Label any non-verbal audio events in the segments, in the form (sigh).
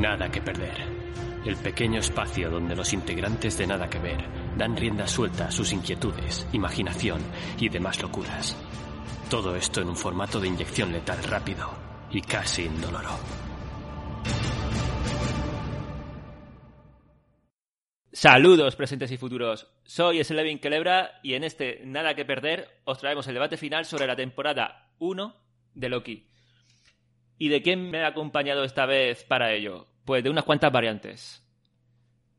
Nada que perder. El pequeño espacio donde los integrantes de Nada que Ver dan rienda suelta a sus inquietudes, imaginación y demás locuras. Todo esto en un formato de inyección letal rápido y casi indoloro. Saludos presentes y futuros. Soy Slevin Kelebra y en este Nada que Perder os traemos el debate final sobre la temporada 1 de Loki. ¿Y de quién me ha acompañado esta vez para ello? Pues de unas cuantas variantes.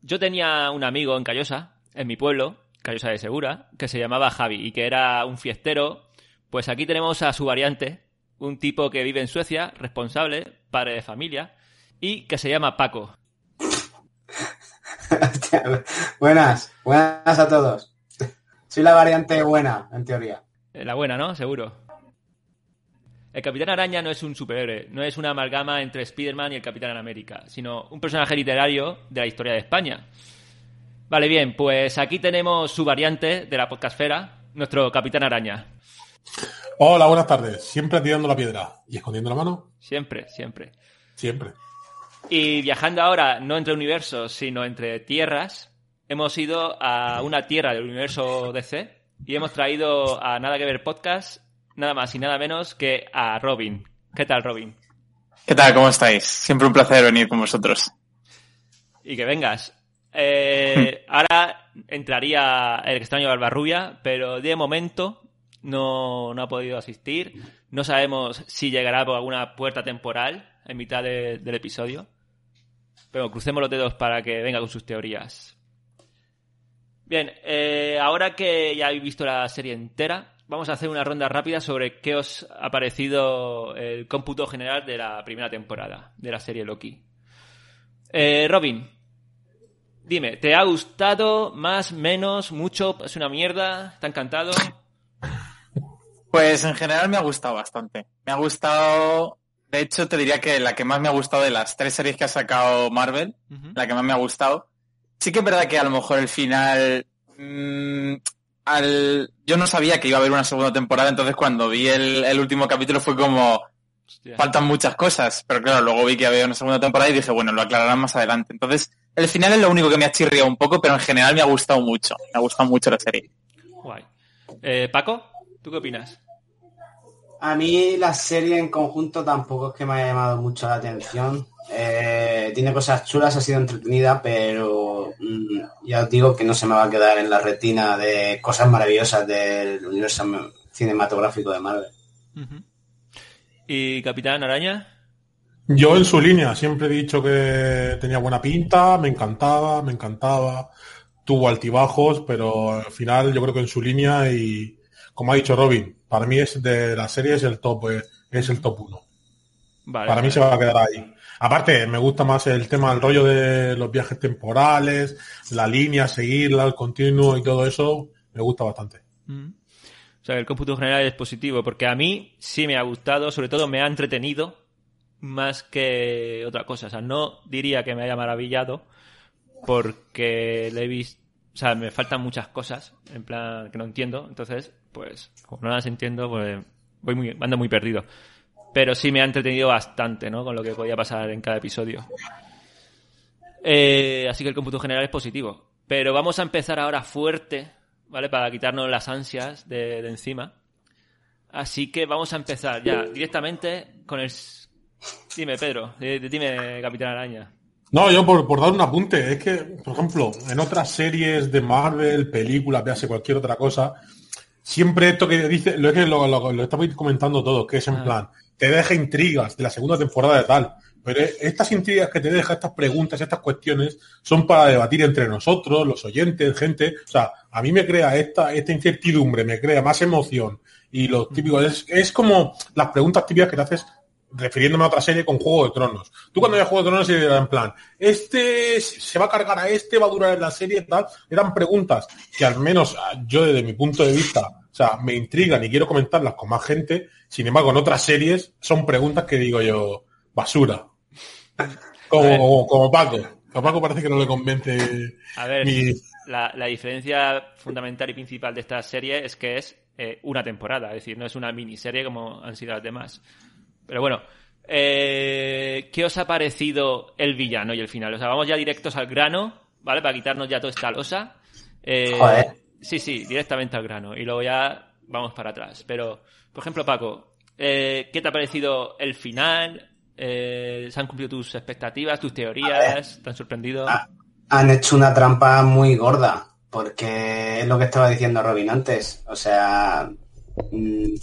Yo tenía un amigo en Callosa, en mi pueblo, Callosa de Segura, que se llamaba Javi y que era un fiestero. Pues aquí tenemos a su variante, un tipo que vive en Suecia, responsable, padre de familia, y que se llama Paco. (laughs) buenas, buenas a todos. Soy la variante buena, en teoría. La buena, ¿no? Seguro. El Capitán Araña no es un superhéroe, no es una amalgama entre Spider-Man y el Capitán América, sino un personaje literario de la historia de España. Vale, bien, pues aquí tenemos su variante de la podcastfera, nuestro Capitán Araña. Hola, buenas tardes. Siempre tirando la piedra y escondiendo la mano. Siempre, siempre. Siempre. Y viajando ahora, no entre universos, sino entre tierras, hemos ido a una tierra del universo DC y hemos traído a Nada que Ver Podcast nada más y nada menos que a Robin. ¿Qué tal, Robin? ¿Qué tal? ¿Cómo estáis? Siempre un placer venir con vosotros. Y que vengas. Eh, (laughs) ahora entraría el extraño Barbarrubia, pero de momento no, no, ha podido asistir. No sabemos si llegará por alguna puerta temporal en mitad del episodio. Pero crucemos los dedos para que venga con sus teorías. Bien, eh, ahora que ya habéis visto la serie entera, vamos a hacer una ronda rápida sobre qué os ha parecido el cómputo general de la primera temporada de la serie Loki. Eh, Robin, dime, ¿te ha gustado más, menos, mucho? ¿Es una mierda? ¿Te ha encantado? Pues en general me ha gustado bastante. Me ha gustado, de hecho te diría que la que más me ha gustado de las tres series que ha sacado Marvel, la que más me ha gustado. Sí que es verdad que a lo mejor el final mmm, yo no sabía que iba a haber una segunda temporada, entonces cuando vi el, último capítulo fue como, faltan muchas cosas, pero claro, luego vi que había una segunda temporada y dije, bueno, lo aclararán más adelante. Entonces, el final es lo único que me ha chirriado un poco, pero en general me ha gustado mucho, me ha gustado mucho la serie. Guay. Eh, Paco, ¿tú qué opinas? A mí la serie en conjunto tampoco es que me haya llamado mucho la atención. Eh, tiene cosas chulas, ha sido entretenida, pero mm, ya os digo que no se me va a quedar en la retina de cosas maravillosas del universo cinematográfico de Marvel. ¿Y Capitán Araña? Yo en su línea, siempre he dicho que tenía buena pinta, me encantaba, me encantaba, tuvo altibajos, pero al final yo creo que en su línea y como ha dicho Robin, para mí es de la serie es el top, eh, es el top 1. para mí se va a quedar ahí. Aparte, me gusta más el tema, el rollo de los viajes temporales, la línea, seguirla, el continuo y todo eso, me gusta bastante. Mm. O sea, el cómputo general es positivo, porque a mí sí me ha gustado, sobre todo me ha entretenido más que otra cosa. O sea, no diría que me haya maravillado, porque le he visto, o sea, me faltan muchas cosas, en plan, que no entiendo. Entonces, pues, como no las entiendo, pues voy muy, ando muy perdido pero sí me ha entretenido bastante, ¿no? Con lo que podía pasar en cada episodio. Eh, así que el cómputo general es positivo. Pero vamos a empezar ahora fuerte, ¿vale? Para quitarnos las ansias de, encima. Así que vamos a empezar ya directamente con el... Dime, Pedro, dime, Capitán Araña. No, yo por, dar un apunte, es que, por ejemplo, en otras series de Marvel, películas, véase cualquier otra cosa, siempre esto que dice, lo, que lo, lo, estamos comentando todo, que es en plan, te deja intrigas de la segunda temporada de tal. Pero estas intrigas que te deja, estas preguntas, estas cuestiones, son para debatir entre nosotros, los oyentes, gente. O sea, a mí me crea esta, esta incertidumbre, me crea más emoción. Y lo típico es, es como las preguntas típicas que te haces refiriéndome a otra serie con Juego de Tronos. Tú cuando veías Juego de Tronos era en plan, este se va a cargar a este, va a durar en la serie, tal. Eran preguntas que al menos yo desde mi punto de vista, sea, me intrigan y quiero comentarlas con más gente. Sin embargo, en otras series son preguntas que digo yo, basura. Como, como, Paco. A Paco parece que no le convence. A ver, la, la diferencia fundamental y principal de esta serie es que es eh, una temporada, es decir, no es una miniserie como han sido las demás. Pero bueno, eh, ¿qué os ha parecido el villano y el final? O sea, vamos ya directos al grano, ¿vale? Para quitarnos ya toda esta losa. Eh, Sí, sí, directamente al grano. Y luego ya vamos para atrás. Pero, por ejemplo, Paco, eh, ¿qué te ha parecido el final? Eh, ¿Se han cumplido tus expectativas, tus teorías? ¿Te han sorprendido? Han hecho una trampa muy gorda porque es lo que estaba diciendo Robin antes. O sea, mm,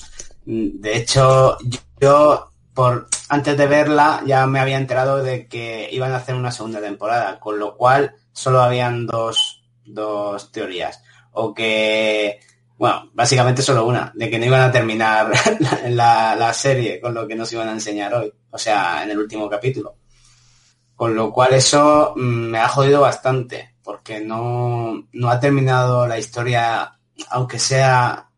de hecho, yo por antes de verla ya me había enterado de que iban a hacer una segunda temporada, con lo cual solo habían dos, dos teorías. O que, bueno, básicamente solo una, de que no iban a terminar (laughs) la, la serie con lo que nos iban a enseñar hoy, o sea, en el último capítulo. Con lo cual eso mm, me ha jodido bastante porque no, no ha terminado la historia, aunque sea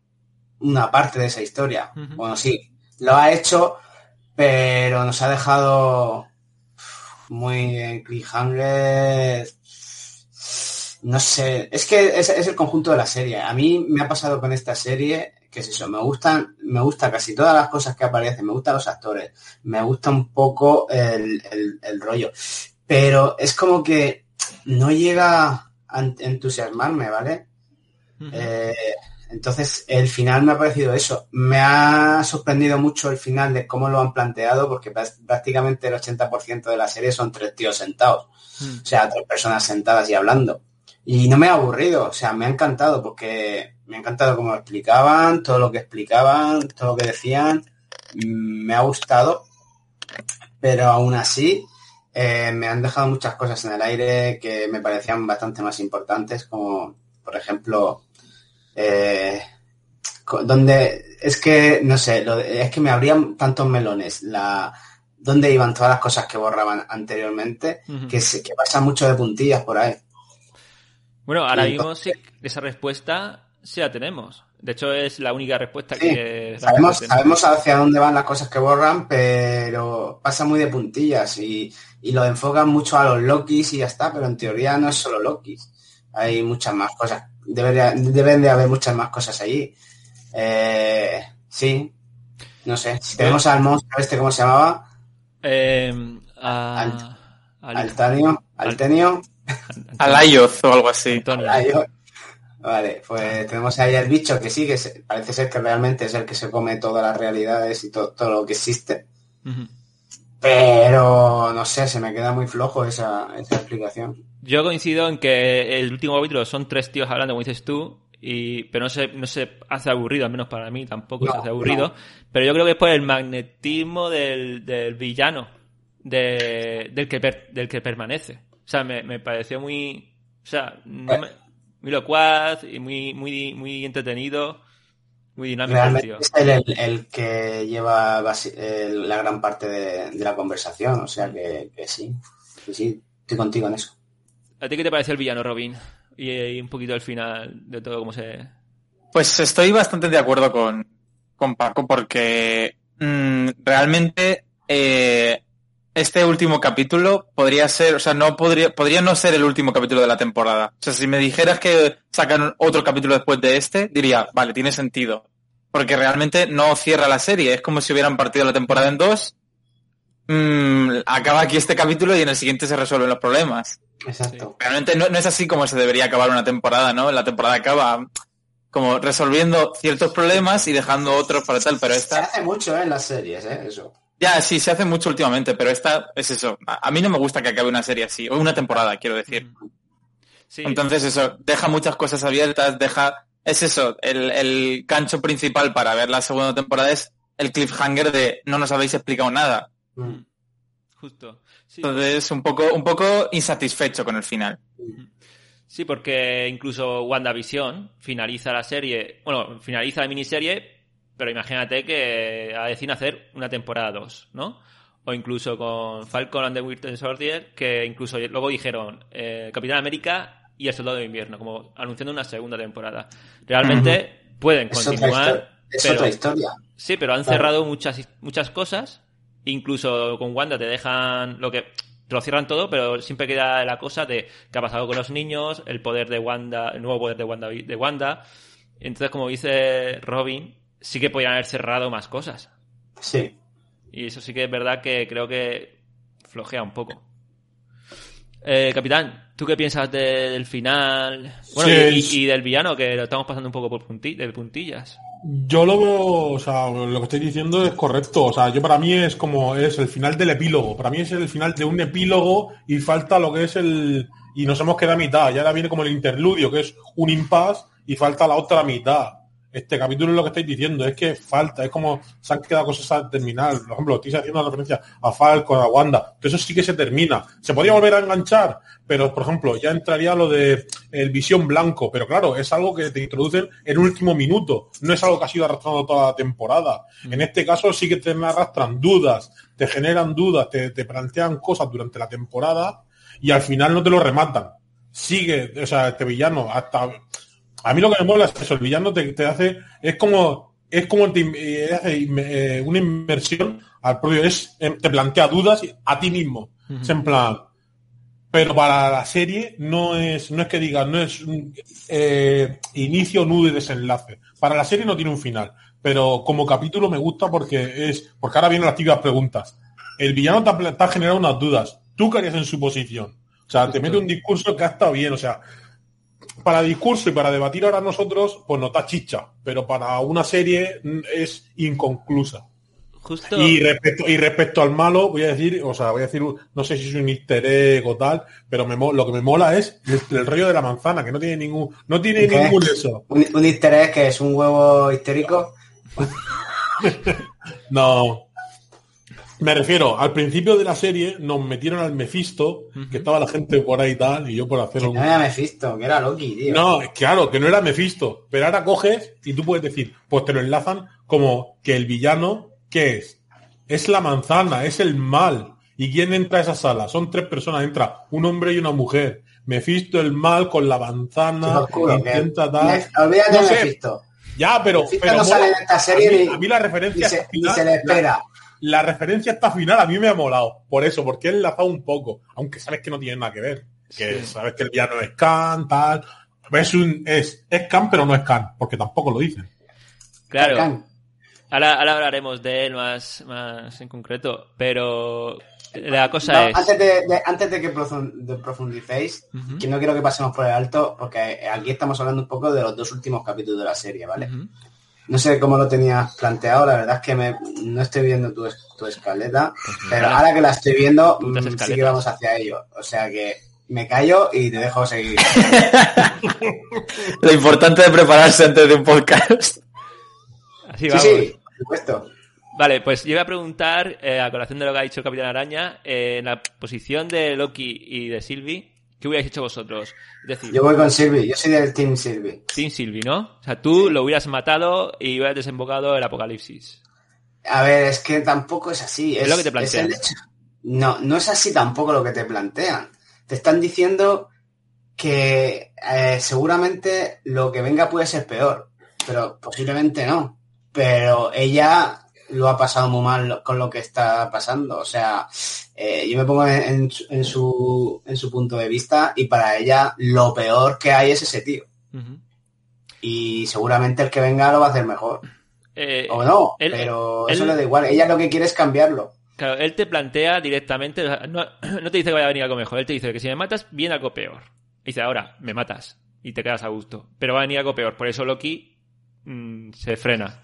una parte de esa historia. Bueno, sí, lo ha hecho, pero nos ha dejado muy en cliffhanger. No sé, es que es, el conjunto de la serie. A mí me ha pasado con esta serie, que es eso, me gustan, me gusta casi todas las cosas que aparecen, me gustan los actores, me gusta un poco el, el rollo. Pero es como que no llega a entusiasmarme, ¿vale? Eh, entonces, el final me ha parecido eso. Me ha sorprendido mucho el final de cómo lo han planteado, porque prácticamente el 80% de la serie son tres tíos sentados. O sea, tres personas sentadas y hablando. Y no me ha aburrido, o sea, me ha encantado, porque me ha encantado cómo explicaban, todo lo que explicaban, todo lo que decían. Mm, me ha gustado, pero aún así, eh, me han dejado muchas cosas en el aire que me parecían bastante más importantes, como por ejemplo, eh, donde es que, no sé, es que me abrían tantos melones, la dónde iban todas las cosas que borraban anteriormente, que, se, que pasa mucho de puntillas por ahí. Bueno, ahora mismo sí, esa respuesta sí la tenemos. De hecho, es la única respuesta que... Sabemos, sabemos hacia dónde van las cosas que borran, pero pasa muy de puntillas y, lo enfocan mucho a los Lokis y ya está, pero en teoría no es solo Lokis. Hay muchas más cosas. Debería, deben de haber muchas más cosas allí. Eh, sí, no sé. Si tenemos al monstruo este, ¿cómo se llamaba? Eh, Altanio. Altenio. (laughs) Alayoth o algo así. Vale, pues tenemos ahí el bicho que sí, que parece ser que realmente es el que se come todas las realidades y todo lo que existe. Pero no sé, se me queda muy flojo esa, explicación. Yo coincido en que el último capítulo son tres tíos hablando, como dices tú, y, pero no se, no se hace aburrido, al menos para mí tampoco se hace aburrido. Pero yo creo que es por el magnetismo del, del villano, del, que del que permanece. O sea, me, me pareció muy. O sea, no me, muy locuaz y muy, muy, muy entretenido, muy dinámico. Realmente es el, que lleva la gran parte de, la conversación, o sea que, sí, sí, estoy contigo en eso. ¿A ti qué te parece el villano, Robin? Y, un poquito al final de todo, cómo se... Pues estoy bastante de acuerdo con, con Paco porque mm, realmente eh, este último capítulo podría ser, o sea, no podría, podría no ser el último capítulo de la temporada. O sea, si me dijeras que sacan otro capítulo después de este, diría, vale, tiene sentido. Porque realmente no cierra la serie, es como si hubieran partido la temporada en dos. Mm, acaba aquí este capítulo y en el siguiente se resuelven los problemas. Exacto. Realmente no, es así como se debería acabar una temporada, ¿no? La temporada acaba como resolviendo ciertos problemas y dejando otros para tal, pero esta... Se hace mucho ¿eh? en las series, ¿eh? Eso. Ya, sí, se hace mucho últimamente, pero esta es eso. A, mí no me gusta que acabe una serie así, o una temporada, quiero decir. Entonces eso, deja muchas cosas abiertas, deja... Es eso, el, el cancho principal para ver la segunda temporada es el cliffhanger de no nos habéis explicado nada. Mm. Justo. Entonces, un poco, un poco insatisfecho con el final. Sí, porque incluso WandaVision finaliza la serie, bueno, finaliza la miniserie pero imagínate que a decir hacer una temporada 2, ¿no? O incluso con Falcon and the Winter Soldier, que incluso luego dijeron eh, Capitán América y el Soldado de Invierno, como anunciando una segunda temporada. Realmente pueden Es otra continuar. histo- es pero- otra historia. Sí, pero han Claro. cerrado muchas, muchas cosas. Incluso con Wanda te dejan lo que. Te lo cierran todo, pero siempre queda la cosa de qué ha pasado con los niños, el poder de Wanda, el nuevo poder de Wanda. De Wanda. Entonces, como dice Robin, sí que podrían haber cerrado más cosas. Sí. Y eso sí que es verdad que creo que flojea un poco. Eh, capitán, ¿tú qué piensas de- del final? Bueno, Sí, y, y- es- y del villano, que lo estamos pasando un poco por punti- de puntillas. Yo lo veo, o sea, lo que estoy diciendo es correcto. O sea, yo para mí es como es el final del epílogo. Para mí es el final de un epílogo y falta lo que es el. Y nos hemos quedado a mitad. Y ahora viene como el interludio, que es un impasse y falta la otra mitad. Este capítulo es lo que estáis diciendo, es que falta, es como se han quedado cosas a terminar. Por ejemplo, estoy haciendo una referencia a Falcon, a Wanda, que eso sí que se termina. Se podría volver a enganchar, pero por ejemplo, ya entraría lo de el visión blanco, pero claro, es algo que te introducen en último minuto, no es algo que ha sido arrastrando toda la temporada. En este caso sí que te arrastran dudas, te generan dudas, te, te plantean cosas durante la temporada y al final no te lo rematan. Sigue, o sea, este villano hasta a mí lo que me mola es eso, el villano te, te hace, es como, es como te, eh, hace eh, una inversión al propio, es, eh, te plantea dudas a ti mismo. Es en plan, pero para la serie no es, no es que digas, no es un, eh, inicio, nudo y desenlace. Para la serie no tiene un final, pero como capítulo me gusta porque es, porque ahora vienen las típicas preguntas. El villano te ha, te ha generado unas dudas. ¿Tú qué harías en su posición? O sea, te mete un discurso que ha estado bien, o sea, para discurso y para debatir ahora nosotros, pues no da chicha, pero para una serie es inconclusa. Justo. Y respecto, y respecto al malo, voy a decir, o sea, voy a decir, no sé si es un easter egg o tal, pero me lo que me mola es el, el rollo de la manzana, que no tiene ningún, no tiene ningún eso. Un, un easter egg que es un huevo histérico. (laughs) No. Me refiero, al principio de la serie nos metieron al Mephisto, que estaba la gente por ahí y tal, y yo por hacer Que un... no era Mephisto, que era Loki, tío. No, claro, que no era Mephisto. Pero ahora coges y tú puedes decir, pues te lo enlazan como que el villano, ¿qué es? Es la manzana, es el mal. ¿Y quién entra a esa sala? Son tres personas, entra un hombre y una mujer. Mephisto el mal con la manzana, intenta tal. Olvídate No sé, Mephisto. Ya, pero, Mephisto pero no sale mola. en esta serie a, mí, ni- a mí la Y referencia se, y se le espera. La referencia hasta final a mí me ha molado. Por eso, porque he enlazado un poco. Aunque sabes que no tiene nada que ver. Que Sí. sabes que el villano es Khan, tal. Es un, es, es Khan, pero no es Khan, porque tampoco lo dicen. Claro. Ahora, ahora hablaremos de él más, más en concreto, pero la cosa No, es... antes, de, de- antes de que profundicéis, que no quiero que pasemos por el alto, porque aquí estamos hablando un poco de los dos últimos capítulos de la serie, ¿vale? No sé cómo lo tenías planteado, la verdad es que me- no estoy viendo tu, tu escaleta, pero ahora que la estoy viendo, mm, sí que vamos hacia ello. O sea que me callo y te dejo seguir. (laughs) Lo importante de prepararse antes de un podcast. Así Sí, vamos. sí, por supuesto. Vale, pues yo iba a preguntar, eh, a colación de lo que ha dicho el Capitán Araña, eh, en la posición de Loki y de Sylvie, ¿qué hubierais hecho vosotros? Es decir, Yo voy con Sylvie, yo soy del Team Sylvie. sin Sylvie, ¿no? O sea, tú lo hubieras matado y hubieras desembocado el apocalipsis. A ver, es que tampoco es así. Es, Es lo que te plantean. el hecho- No, no es así tampoco lo que te plantean. Te están diciendo que eh, seguramente lo que venga puede ser peor, pero posiblemente no. Pero ella lo ha pasado muy mal con lo que está pasando. O sea, eh, yo me pongo en, en su- en su, en su punto de vista y para ella lo peor que hay es ese tío. Y seguramente el que venga lo va a hacer mejor. Eh, O no, él- pero él- eso le da igual. Ella lo que quiere es cambiarlo. Claro, él te plantea directamente, o sea, no, (clears throat) no te dice que vaya a venir algo mejor, él te dice que si me matas, viene algo peor. Y dice, ahora, me matas y te quedas a gusto. Pero va a venir algo peor, por eso Loki mm, se frena.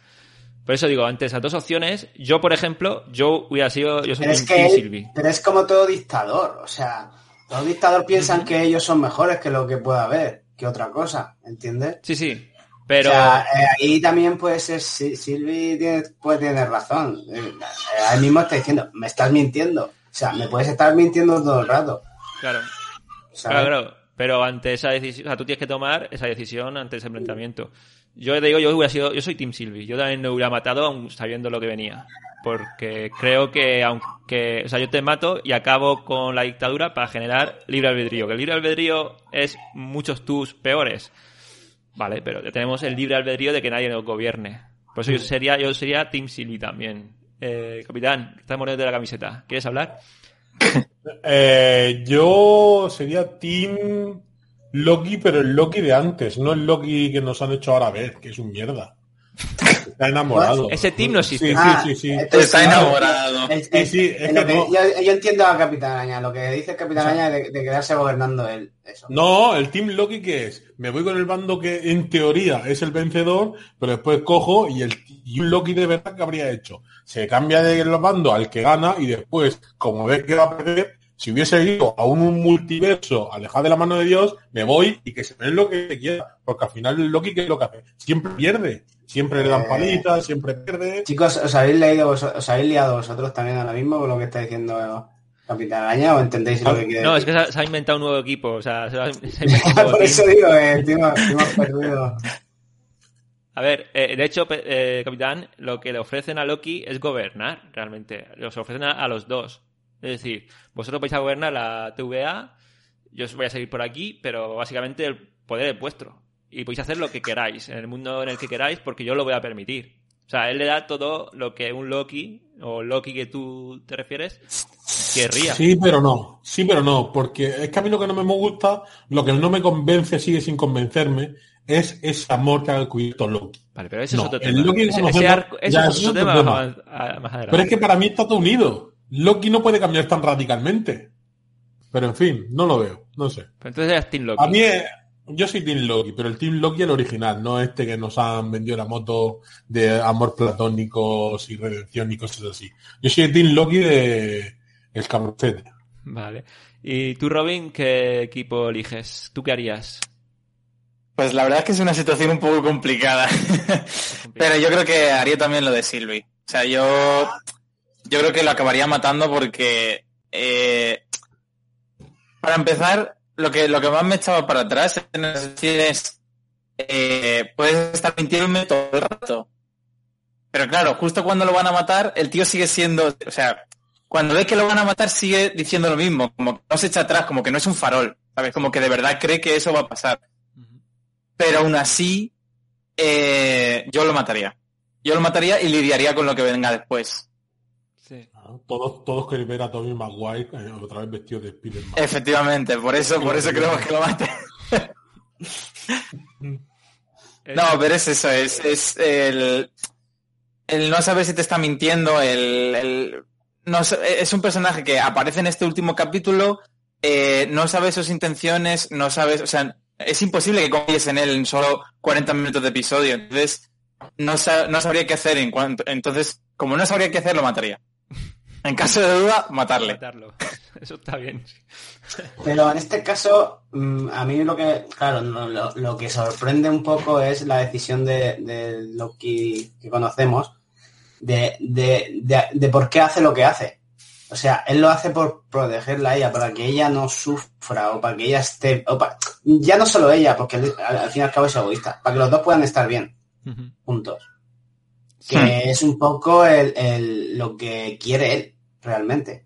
Por eso digo, ante esas dos opciones, yo, por ejemplo, yo hubiera sido, yo soy Pero es que él- pero es como todo dictador. O sea, todo dictador piensan que ellos son mejores que lo que pueda haber, que otra cosa, ¿entiendes? Sí, sí, pero... O sea, eh, ahí también puede ser, Si- Silvi tiene, puede tener razón. Eh, ahí mismo está diciendo, me estás mintiendo. O sea, me puedes estar mintiendo todo el rato. claro, ¿sabes? claro, claro. Pero ante esa decisión, o sea, tú tienes que tomar esa decisión ante ese planteamiento. Yo te digo, yo hubiera sido, yo soy Team Sylvie. Yo también lo hubiera matado aun sabiendo lo que venía. Porque creo que aunque, o sea, yo te mato y acabo con la dictadura para generar libre albedrío. Que el libre albedrío es muchos tus peores. Vale, pero tenemos el libre albedrío de que nadie nos gobierne. Por eso yo sería, yo sería Team Sylvie también. Eh, capitán, estás mordiendo de la camiseta. ¿Quieres hablar? (laughs) Eh, yo sería Team Loki, pero el Loki de antes, no el Loki que nos han hecho ahora ver, que es un mierda. Está enamorado. (laughs) Ese team no existe. Sí, Ah, sí, sí, sí. entonces, Está enamorado. es- Sí, es- sí, es que que- no. yo, yo entiendo a Capitán Araña. Lo que dice el Capitán Araña es de, de quedarse gobernando él. Eso. No, el Team Loki que es, me voy con el bando que en teoría es el vencedor, pero después cojo y el y un Loki de verdad que habría hecho. Se cambia de los bandos al que gana y después, como ve que va a perder, si hubiese ido a un multiverso alejado de la mano de Dios, me voy y que se ve lo que quiera, porque al final Loki que es lo que hace, siempre pierde, siempre le dan Eh. palitas, siempre pierde. Chicos, ¿os habéis leído, vos- os habéis liado vosotros también ahora mismo con lo que está diciendo Capitán Araña o entendéis lo que quiere No, es que se ha, se ha inventado un nuevo equipo. O sea, se ha, ha (laughs) Por team. eso digo, eh, tío, perdido. A ver, eh, de hecho, eh, Capitán, lo que le ofrecen a Loki es gobernar, realmente. Los ofrecen a, a los dos. Es decir, vosotros vais a gobernar la TVA, yo os voy a seguir por aquí, pero básicamente el poder es vuestro. Y podéis hacer lo que queráis, en el mundo en el que queráis, porque yo lo voy a permitir. O sea, él le da todo lo que un Loki, o Loki que tú te refieres, querría. Sí, pero no, sí, pero no, porque es que a mí lo que no me gusta, lo que no me convence, sigue sin convencerme, es ese amor que ha descubierto Loki. Vale, pero ese No, es otro el tema. Loki que ese, conocemos ese arco- ese ya es otro otro tema tema. más, a- más adelante. Pero es que para mí está todo unido. Loki no puede cambiar tan radicalmente. Pero en fin, no lo veo, no sé. Pero entonces eres Team Loki. A mí, es- yo soy Team Loki, pero el Team Loki el original, no este que nos han vendido la moto de amor platónicos y redención y cosas así. Yo soy el Team Loki de el cabroncete. Vale. ¿Y tú, Robin, qué equipo eliges? ¿Tú qué harías? Pues la verdad es que es una situación un poco complicada. (laughs) Pero yo creo que haría también lo de Sylvie. O sea, yo, yo creo que lo acabaría matando porque, eh, para empezar, lo que, lo que más me echaba para atrás en es, eh, puedes estar mintiéndome todo el rato. Pero claro, justo cuando lo van a matar, el tío sigue siendo, o sea, cuando ve que lo van a matar sigue diciendo lo mismo, como que no se echa atrás, como que no es un farol, ¿sabes? Como que de verdad cree que eso va a pasar. Pero aún así, eh, yo lo mataría. Yo lo mataría y lidiaría con lo que venga después. Todos, todos queréis ver a Tobey Maguire eh, otra vez vestido de Spider-Man. Efectivamente, por eso, por eso creo que lo mate. (laughs) No, pero es eso, es, es el, el no saber si te está mintiendo, el, el- no es un personaje que aparece en este último capítulo, eh, no sabes sus intenciones, no sabes, o sea, es imposible que confíes en él en solo 40 minutos de episodio, entonces no, no sabría qué hacer en cuanto, entonces, como no sabría qué hacer, lo mataría. En caso de duda, matarle. Matarlo. (laughs) Eso está bien. Pero en este caso, mm, a mí lo que, claro, lo, lo que sorprende un poco es la decisión de, de Loki que conocemos, de, de, de, de por qué hace lo que hace. O sea, él lo hace por protegerla a ella, para que ella no sufra, o para que ella esté, o ya no solo ella, porque al, al fin y al cabo es egoísta, para que los dos puedan estar bien, juntos. Que Hmm. es un poco el, el- lo que quiere él, realmente.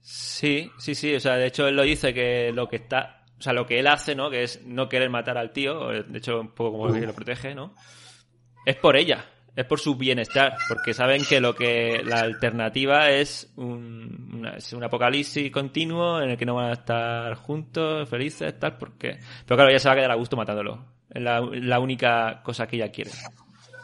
Sí, sí, sí. O sea, de hecho, él lo dice que lo que está. O sea, lo que él hace, ¿no? Que es no querer matar al tío. De hecho, un poco como que lo protege, ¿no? Es por ella. Es por su bienestar. Porque saben que lo que. La alternativa es un, una- es un apocalipsis continuo en el que no van a estar juntos, felices, tal. Porque. Pero claro, ella se va a quedar a gusto matándolo. Es la, la única cosa que ella quiere.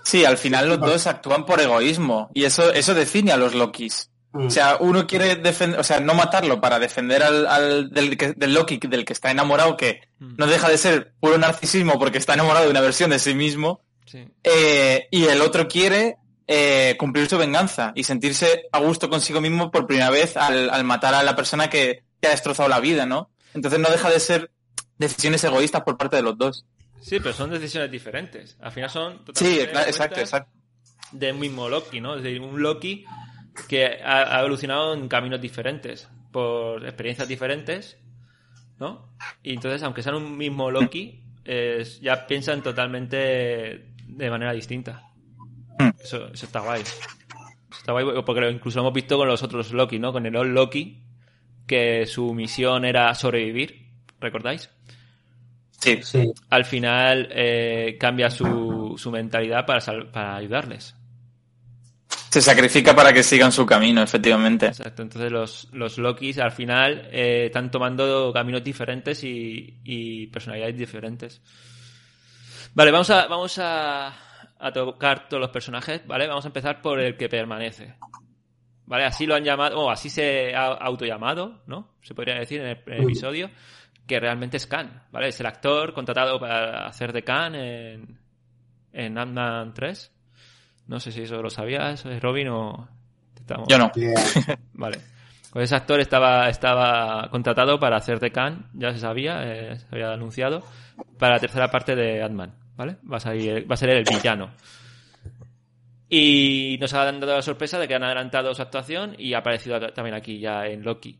Sí, al final los dos actúan por egoísmo y eso, eso define a los Lokis. Mm. O sea, uno quiere defender, o sea, no matarlo para defender al, al del, que- del Loki del que está enamorado, que no deja de ser puro narcisismo porque está enamorado de una versión de sí mismo, Sí. eh, y el otro quiere eh, cumplir su venganza y sentirse a gusto consigo mismo por primera vez al, al matar a la persona que te ha destrozado la vida, ¿no? Entonces no deja de ser decisiones egoístas por parte de los dos. Sí, pero son decisiones diferentes. Al final son Sí, totalmente claro, exacto, exacto. del mismo Loki, ¿no? Es decir, un Loki que ha, ha evolucionado en caminos diferentes, por experiencias diferentes, ¿no? Y entonces, aunque sean un mismo Loki, es- ya piensan totalmente de manera distinta. Hmm. Eso, eso está guay. Eso está guay porque lo- incluso lo hemos visto con los otros Loki, ¿no? Con el Old Loki, que su misión era sobrevivir, ¿recordáis? Sí. Sí. Al final eh, cambia su, su mentalidad para, sal- para ayudarles. Se sacrifica para que sigan su camino, efectivamente. Exacto, entonces los, los Lokis al final eh, están tomando caminos diferentes y, y personalidades diferentes. Vale, vamos a, vamos a, a tocar todos los personajes, ¿vale? Vamos a empezar por el que permanece. ¿Vale? Así lo han llamado, o así se ha autollamado, ¿no? Se podría decir en el, en el episodio, que realmente es Khan, ¿vale? Es el actor contratado para hacer de Khan en, en Ant-Man 3. No sé si eso lo sabías, Robin, o... estamos- Yo no. (laughs) Vale. Pues ese actor estaba, estaba contratado para hacer de Khan, ya se sabía, eh, se había anunciado, para la tercera parte de Ant-Man, ¿vale? Va a, salir- va a ser el villano. Y nos ha dado la sorpresa de que han adelantado su actuación y ha aparecido también aquí ya en Loki.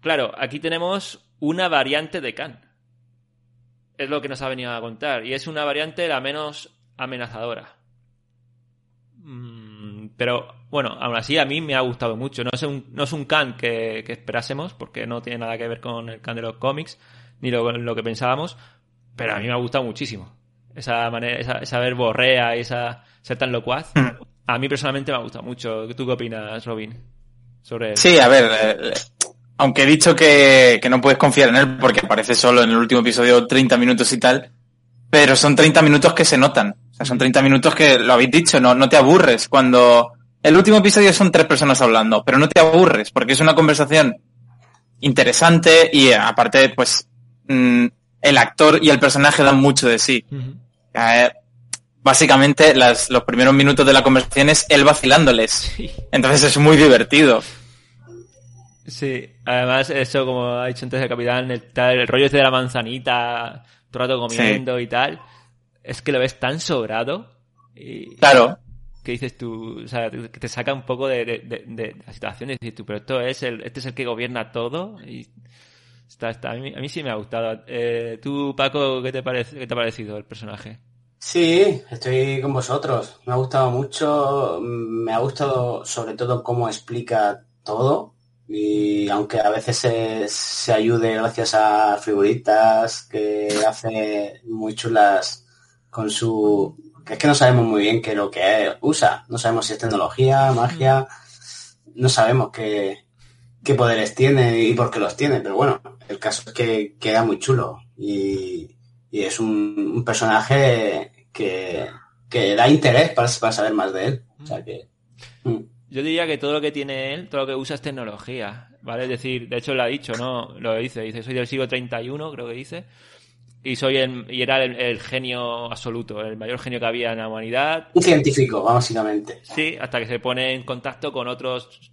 Claro, aquí tenemos una variante de Khan. Es lo que nos ha venido a contar. Y es una variante la menos amenazadora. Mm, Pero bueno, aún así a mí me ha gustado mucho. No es un, no es un Khan que, que esperásemos, porque no tiene nada que ver con el Khan de los cómics, ni lo, lo que pensábamos, pero a mí me ha gustado muchísimo. Esa manera, esa, esa verborrea y esa ser tan locuaz. A mí personalmente me ha gustado mucho. ¿Tú qué opinas, Robin? Sobre? Sí, a ver, eh, aunque he dicho que, que no puedes confiar en él porque aparece solo en el último episodio 30 minutos y tal, pero son 30 minutos que se notan. Sea, son 30 minutos que, lo habéis dicho, no, no te aburres cuando... El último episodio son tres personas hablando, pero no te aburres porque es una conversación interesante y eh, aparte, pues, mm, el actor y el personaje dan mucho de sí. Eh, básicamente, las, los primeros minutos de la conversación es él vacilándoles. Sí. Entonces es muy divertido. Sí, además, eso, como ha dicho antes el capitán, el, tal- el rollo este de la manzanita, todo el rato comiendo y tal, es que lo ves tan sobrado y Claro. que dices tú, o sea, que te saca un poco de, de, de- de la situación y dices tú, pero esto es el, este es el que gobierna todo y está, está, a, mí, a mí sí me ha gustado. Eh, tú, Paco, ¿qué te, parece, ¿qué te ha parecido el personaje? Sí, estoy con vosotros. Me ha gustado mucho. Me ha gustado sobre todo cómo explica todo. Y aunque a veces se, se ayude gracias a figuritas que hace muy chulas con su... es que no sabemos muy bien qué es lo que usa. No sabemos si es tecnología, magia. No sabemos qué, qué poderes tiene y por qué los tiene. Pero bueno, el caso es que queda muy chulo. Y, y es un, un personaje que, que da interés para, para saber más de él. O sea que. mm. Yo diría que todo lo que tiene él, todo lo que usa es tecnología, ¿vale? Es decir, de hecho lo ha dicho, ¿no? Lo dice, dice, soy del siglo 31, creo que dice, y soy el, y era el, el genio absoluto, el mayor genio que había en la humanidad, Un científico, básicamente. sí, hasta que se pone en contacto con otros,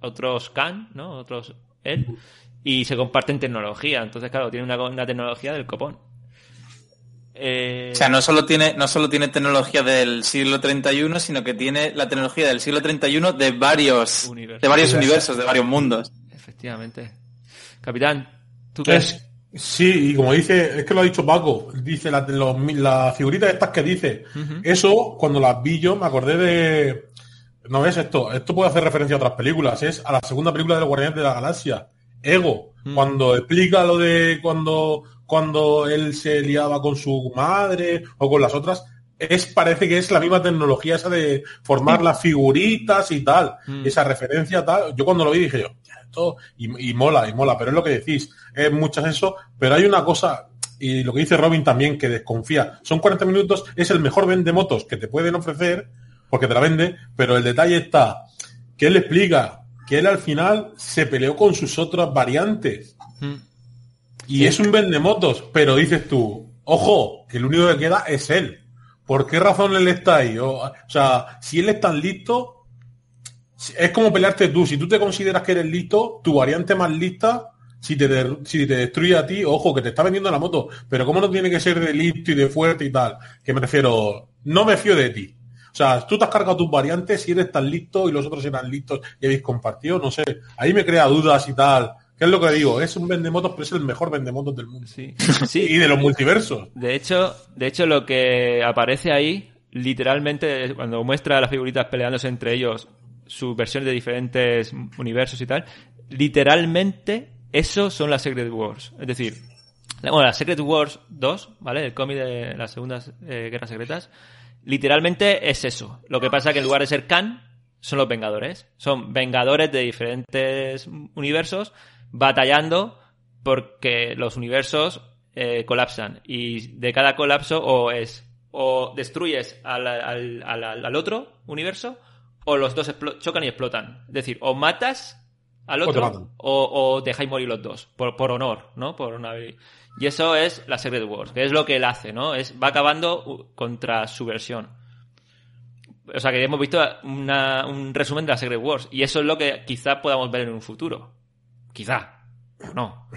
otros Khan, ¿no? Otros él, y se comparten tecnología, entonces claro, tiene una, una tecnología del copón. Eh, O sea, no solo tiene, no solo tiene tecnología del siglo 31, sino que tiene la tecnología del siglo 31 de varios, Universos. de varios Universos. de varios mundos. Efectivamente. Capitán, ¿tú qué? Sí, y como dice, es que lo ha dicho Paco, dice la- los- las figuritas estas que dice, eso cuando las vi yo me acordé de... No ves esto, esto puede hacer referencia a otras películas, es a la segunda película de los Guardianes de la Galaxia, Ego, Mm. cuando explica lo de cuando, cuando él se liaba con su madre o con las otras, es parece que es la misma tecnología esa de formar las figuritas y tal, Mm. esa referencia tal. Yo cuando lo vi dije yo, "Ya, esto y, y mola, y mola, pero es lo que decís, es muchas eso, pero hay una cosa y lo que dice Robin también que desconfía, son 40 minutos, es el mejor vende motos que te pueden ofrecer porque te la vende, pero el detalle está que él explica que él al final se peleó con sus otras variantes Mm. y es un vendemotos, pero dices tú, ojo, que el único que queda es él. ¿Por qué razón él está ahí? O, o sea, si él es tan listo, es como pelearte tú. Si tú te consideras que eres listo, tu variante más lista, si te, de- si te destruye a ti, ojo, que te está vendiendo la moto. Pero ¿cómo no tiene que ser de listo y de fuerte y tal? Que me refiero, no me fío de ti. O sea, tú te has cargado tus variantes si eres tan listo y los otros eran listos y habéis compartido, no sé. Ahí me crea dudas y tal. ¿Qué es lo que digo? Es un vendemotos, pero es el mejor vendemotos del mundo. Sí. (laughs) Y sí. de los multiversos. De hecho, de hecho, lo que aparece ahí, literalmente, cuando muestra a las figuritas peleándose entre ellos, sus versiones de diferentes universos y tal, literalmente, eso son las Secret Wars. Es decir, bueno, las Secret Wars 2, ¿vale? El cómic de las segundas eh, guerras secretas, literalmente es eso. Lo que pasa que en lugar de ser Khan, son los Vengadores. Son Vengadores de diferentes universos batallando porque los universos eh, colapsan. Y de cada colapso o es o destruyes al, al, al, al otro universo o los dos chocan y explotan. Es decir, o matas al otro o, o dejáis morir los dos, por, por honor, ¿no? Por una... Y eso es la Secret Wars, que es lo que él hace, ¿no? Es, va acabando contra su versión. O sea que hemos visto una- un resumen de la Secret Wars. Y eso es lo que quizá podamos ver en un futuro. Quizá. O no.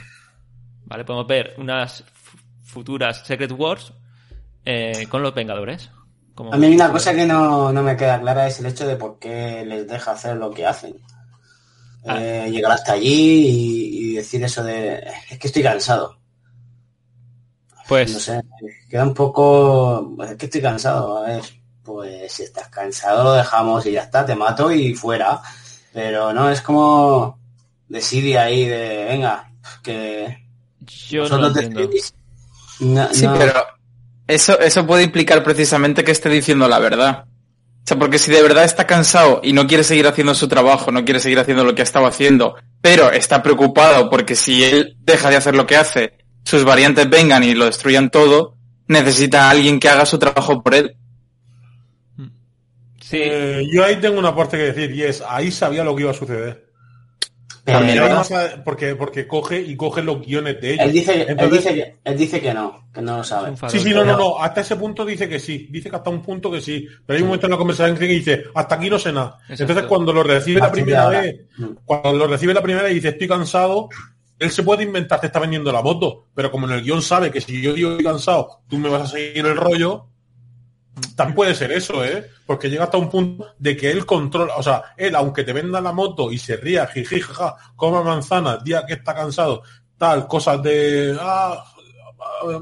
¿Vale? Podemos ver unas fu- futuras Secret Wars eh, con los Vengadores. Como- A mí una cosa que no, no me queda clara es el hecho de por qué les deja hacer lo que hacen. Ah. Eh, llegar hasta allí y, y decir eso de es que estoy cansado. Pues No sé, queda un poco. Es que estoy cansado. A ver, pues si estás cansado lo dejamos y ya está, te mato y fuera. Pero no, es como desidia ahí de venga, que yo no lo vosotros entiendo. decidís. No, Sí, no. pero eso, eso puede implicar precisamente que esté diciendo la verdad. O sea, porque si de verdad está cansado y no quiere seguir haciendo su trabajo, no quiere seguir haciendo lo que ha estado haciendo, pero está preocupado porque si él deja de hacer lo que hace, sus variantes vengan y lo destruyan todo, necesita a alguien que haga su trabajo por él. Sí, Eh, yo ahí tengo una parte que decir y es, ahí sabía lo que iba a suceder. A- porque, porque coge y coge los guiones de ellos. él dice, él dice que él dice que no, que no lo sabe. Sí, sí, no, no, no. Hasta ese punto dice que sí. Dice que hasta un punto que sí. Pero hay un momento en la conversación que dice, hasta aquí no sé nada. Exacto. Entonces cuando lo recibe la primera vez, Mm. cuando lo recibe la primera vez y dice, estoy cansado, él se puede inventar, te está vendiendo la moto. Pero como en el guion sabe que si yo digo estoy cansado, tú me vas a seguir el rollo, también puede ser eso, ¿eh? Porque llega hasta un punto de que él controla, o sea, él, aunque te venda la moto y se ría, jiji, jaja, coma manzanas, día que está cansado, tal, cosas de, ah,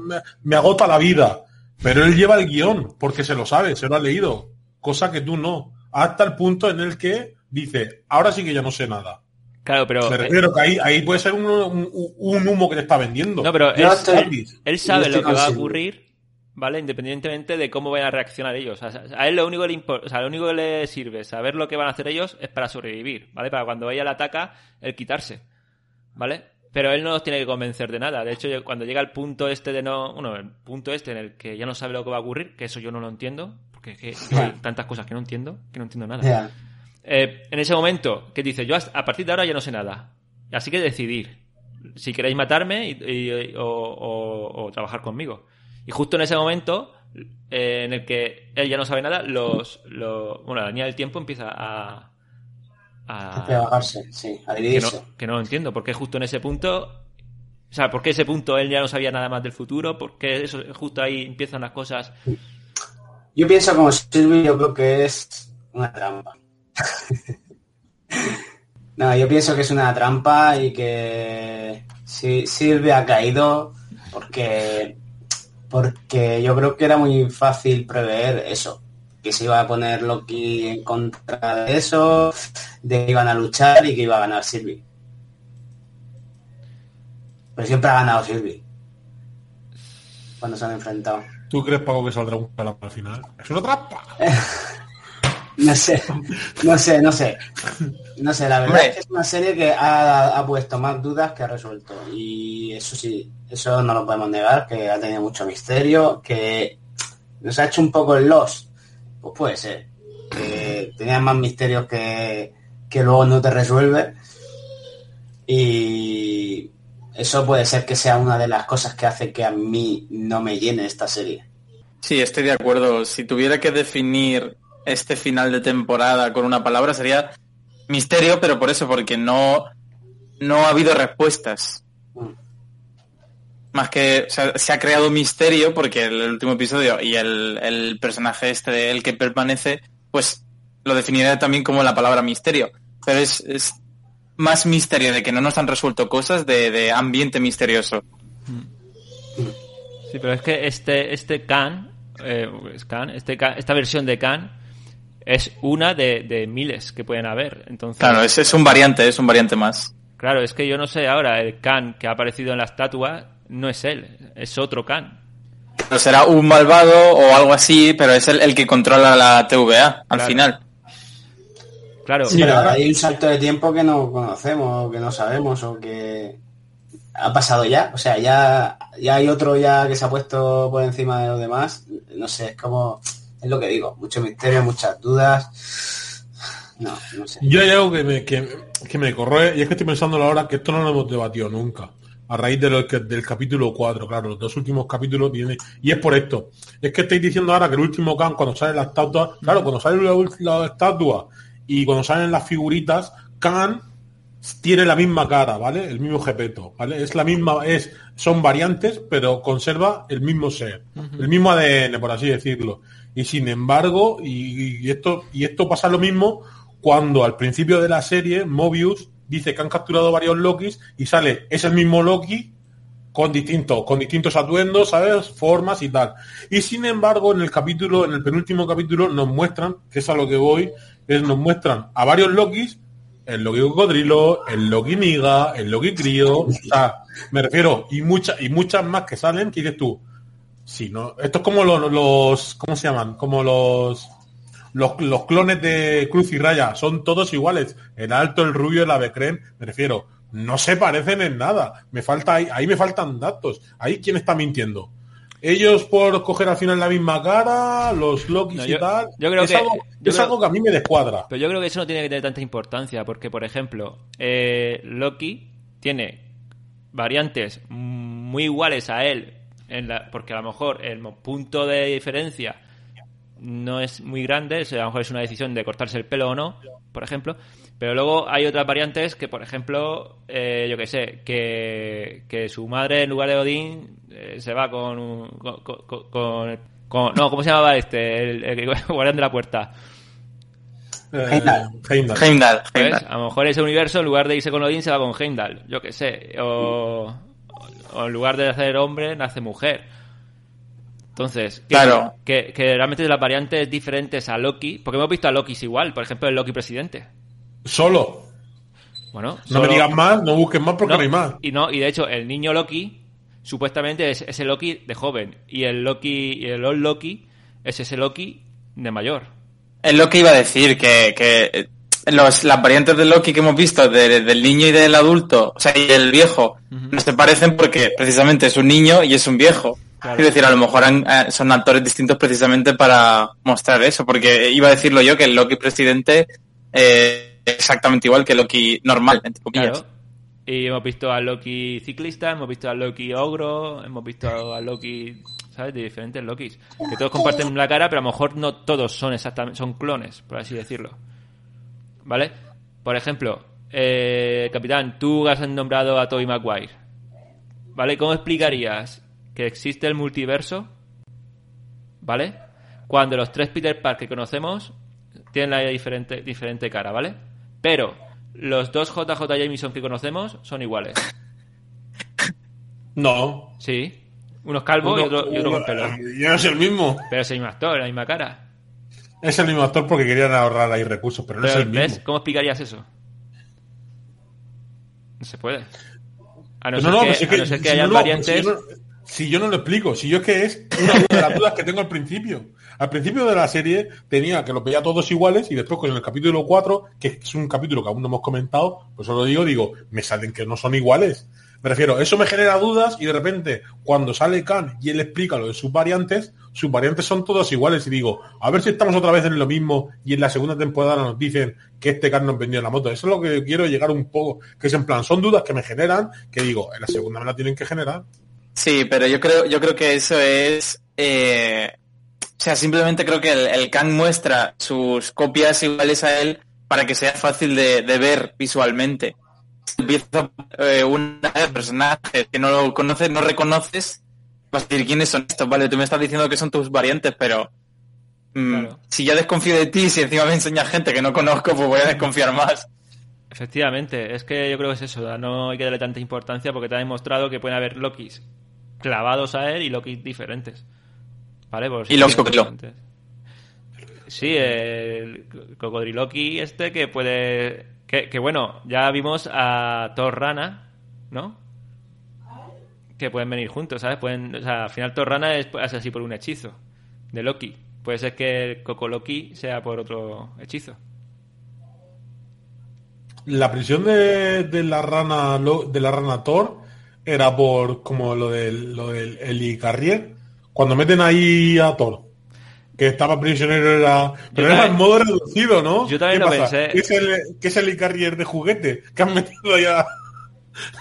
me, me agota la vida. Pero él lleva el guion, porque se lo sabe, se lo ha leído, cosa que tú no. Hasta el punto en el que dice, ahora sí que ya no sé nada. Claro, pero... Me eh, refiero que ahí, ahí puede ser un, un- un humo que te está vendiendo. No, pero Yo él, estoy- él sabe yo lo que va a ocurrir, ¿vale? Independientemente de cómo vayan a reaccionar ellos. O sea, a él lo único, que le impor- o sea, lo único que le sirve saber lo que van a hacer ellos es para sobrevivir, ¿vale? Para cuando ella le ataca, el quitarse, ¿vale? Pero él no los tiene que convencer de nada. De hecho, cuando llega el punto este de no... Bueno, el punto este en el que ya no sabe lo que va a ocurrir, que eso yo no lo entiendo, porque es que hay tantas cosas que no entiendo, que no entiendo nada. Eh, en ese momento, que dice, yo a partir de ahora ya no sé nada. Así que decidir si queréis matarme y- y- o, o- o trabajar conmigo. Y justo en ese momento, eh, en el que él ya no sabe nada, los, los- bueno, la línea del tiempo empieza a... a- sí, a que, dividirse. no, que no lo entiendo. ¿Por qué justo en ese punto... O sea, ¿por qué ese punto él ya no sabía nada más del futuro? ¿Por qué eso, justo ahí empiezan las cosas? Yo pienso como Silvio, yo creo que es una trampa. (laughs) no, yo pienso que es una trampa y que sí, Silvia ha caído porque porque yo creo que era muy fácil prever eso, que se iba a poner Loki en contra de eso, de que iban a luchar y que iba a ganar Silvi. Pero siempre ha ganado Silvi cuando se han enfrentado. ¿Tú crees, Paco, que saldrá un calamar al final? ¡Es una trampa! (laughs) No sé, no sé, no sé. No sé, la verdad Hombre. es que es una serie que ha, ha puesto más dudas que ha resuelto. Y eso sí, eso no lo podemos negar, que ha tenido mucho misterio, que nos ha hecho un poco el loss. Pues puede ser. Que tenía más misterios que, que luego no te resuelve. Y eso puede ser que sea una de las cosas que hace que a mí no me llene esta serie. Sí, estoy de acuerdo. Si tuviera que definir este final de temporada con una palabra sería misterio, pero por eso, porque no, no ha habido respuestas. Mm. Más que o sea, se ha creado misterio porque el último episodio y el, el personaje este de él que permanece, pues lo definiría también como la palabra misterio. Pero es, es más misterio, de que no nos han resuelto cosas, de, de ambiente misterioso. Sí, pero es que este, este Khan, eh, es Khan, este Khan- esta versión de Khan es una de, de miles que pueden haber. Entonces, Claro, es, es un variante, es un variante más. claro, es que yo no sé ahora, el Khan que ha aparecido en la estatua no es él, es otro Khan. Pero será un malvado o algo así, pero es el, el que controla la TVA al Claro. final. Claro, Sí, pero hay un salto de tiempo que no conocemos, o que no sabemos, o que ha pasado ya. O sea, ya, ya hay otro ya que se ha puesto por encima de los demás. No sé, es como, es lo que digo, mucho misterio, muchas dudas. No, no sé. Yo hay algo que me, que, que me corroe, y es que estoy pensando ahora que esto no lo hemos debatido nunca. A raíz de lo que- del capítulo 4, claro, los dos últimos capítulos vienen. Y es por esto. Es que estáis diciendo ahora que el último Khan, cuando sale la estatua, claro, cuando sale la, la estatua y cuando salen las figuritas, Khan tiene la misma cara, ¿vale? El mismo jepeto, ¿vale? Es la misma, es, son variantes, pero conserva el mismo ser, el mismo ADN, por así decirlo. Y sin embargo, y, esto, y esto pasa lo mismo cuando al principio de la serie Mobius dice que han capturado varios Lokis y sale, es el mismo Loki con distintos, con distintos atuendos, ¿sabes? Formas y tal. Y sin embargo, en el capítulo, en el penúltimo capítulo, nos muestran, que es a lo que voy, es nos muestran a varios Lokis, el Loki cocodrilo, el Loki miga, el Loki crío, o sea, me refiero, y muchas, y muchas más que salen, que dices tú, sí, no, esto es como los, los ¿cómo se llaman? Como los, los, los clones de Cruz y Raya, son todos iguales, el alto, el rubio, el avecren, me refiero, no se parecen en nada, me falta ahí, ahí me faltan datos, ahí quién está mintiendo. Ellos por coger al final la misma cara, los Lokis No, y yo- tal, yo creo es, que- algo, yo es creo- algo que a mí me descuadra. Pero yo creo que eso no tiene que tener tanta importancia, porque, por ejemplo, eh, Loki tiene variantes muy iguales a él, en la, porque a lo mejor el mo- punto de diferencia no es muy grande, o sea, a lo mejor es una decisión de cortarse el pelo o no, por ejemplo, pero luego hay otras variantes que, por ejemplo, eh, yo que sé, que, que su madre en lugar de Odín eh, se va con, un- con, con- con- con- no, ¿cómo se llamaba este? El, el (laughs) guardián de la puerta. Eh, Heimdall. Heimdall. Heimdall, ¿Ves? Heimdall. A lo mejor ese universo, en lugar de irse con Odín, se va con Heimdall. Yo qué sé. O, o en lugar de hacer hombre, nace mujer. Entonces, que, Claro. que, que realmente las variantes diferentes a Loki, porque hemos visto a Loki igual, por ejemplo, el Loki presidente. Solo. Bueno, No solo- me digas más, no busques más porque no, hay más. Y no, y de hecho, el niño Loki, supuestamente es ese Loki de joven. Y el Loki, y el Old Loki, es ese Loki de mayor. Es lo que iba a decir, que, que los, las variantes de Loki que hemos visto, de- del niño y del adulto, o sea, y del viejo, no se parecen porque precisamente es un niño y es un viejo. Claro. Es decir, a lo mejor han- eh, son actores distintos precisamente para mostrar eso, porque iba a decirlo yo que el Loki presidente eh, es exactamente igual que el Loki normal, entre comillas. Claro. Y hemos visto al Loki ciclista, hemos visto al Loki ogro, hemos visto al Loki, ¿sabes? De diferentes Lokis. Que todos comparten la cara, pero a lo mejor no todos son exactamente, son clones, por así decirlo. ¿Vale? Por ejemplo, eh, Capitán, tú has nombrado a Tobey Maguire. ¿Vale? ¿Cómo explicarías que existe el multiverso? ¿Vale? Cuando los tres Peter Parker que conocemos tienen la diferente, diferente cara, ¿vale? Pero los dos JJ Jameson que conocemos son iguales. No. Sí. Uno es calvo y otro, y otro con pelo. Yo no es el mismo. Pero es el mismo actor, la misma cara. Es el mismo actor porque querían ahorrar ahí recursos, pero no es el ¿ves? mismo. ¿Cómo explicarías eso? No se puede. A no, ser no, que, si es a que- no ser que si hayan no, variantes... Si yo, no, si yo no lo explico, si yo es que es una de las dudas que tengo al principio. Al principio de la serie tenía que los veía todos iguales y después con el capítulo 4, que es un capítulo que aún no hemos comentado, pues solo digo, digo, me salen que no son iguales. Me refiero, eso me genera dudas y de repente cuando sale Khan y él explica lo de sus variantes, sus variantes son todas iguales y digo, a ver si estamos otra vez en lo mismo y en la segunda temporada nos dicen que este Khan nos vendió la moto. Eso es lo que quiero llegar un poco, que es en plan, son dudas que me generan, que digo, en la segunda me la tienen que generar. Sí, pero yo creo, yo creo que eso es, eh, o sea, simplemente creo que el, el Kang muestra sus copias iguales a él para que sea fácil de ver visualmente. Empieza eh, un personaje que no lo conoces, no reconoces, vas a decir quiénes son estos, vale, tú me estás diciendo que son tus variantes, pero mm, Claro. si ya desconfío de ti, si encima me enseñas gente que no conozco, pues voy a desconfiar más. Efectivamente, es que yo creo que es eso, no hay que darle tanta importancia porque te ha demostrado que pueden haber Lokis clavados a él y Lokis diferentes. ¿Vale? Pues y Loki cocodrilo. Sí, el cocodriloqui este que puede... Que, bueno, ya vimos a Thor Rana, ¿no? Que pueden venir juntos, ¿sabes? Pueden, o sea, al final Thor Rana es, es así por un hechizo de Loki. Puede ser que el Coco Loki sea por otro hechizo. La prisión de, de la rana de la rana Thor era por como lo del, lo del Eli Carrier. Cuando meten ahí a Thor, que estaba prisionero era. Pero era en modo reducido, ¿no? Yo también lo pensé. ¿Qué es, el, ¿Qué es el Icarrier de juguete? ¿Que han metido ahí a,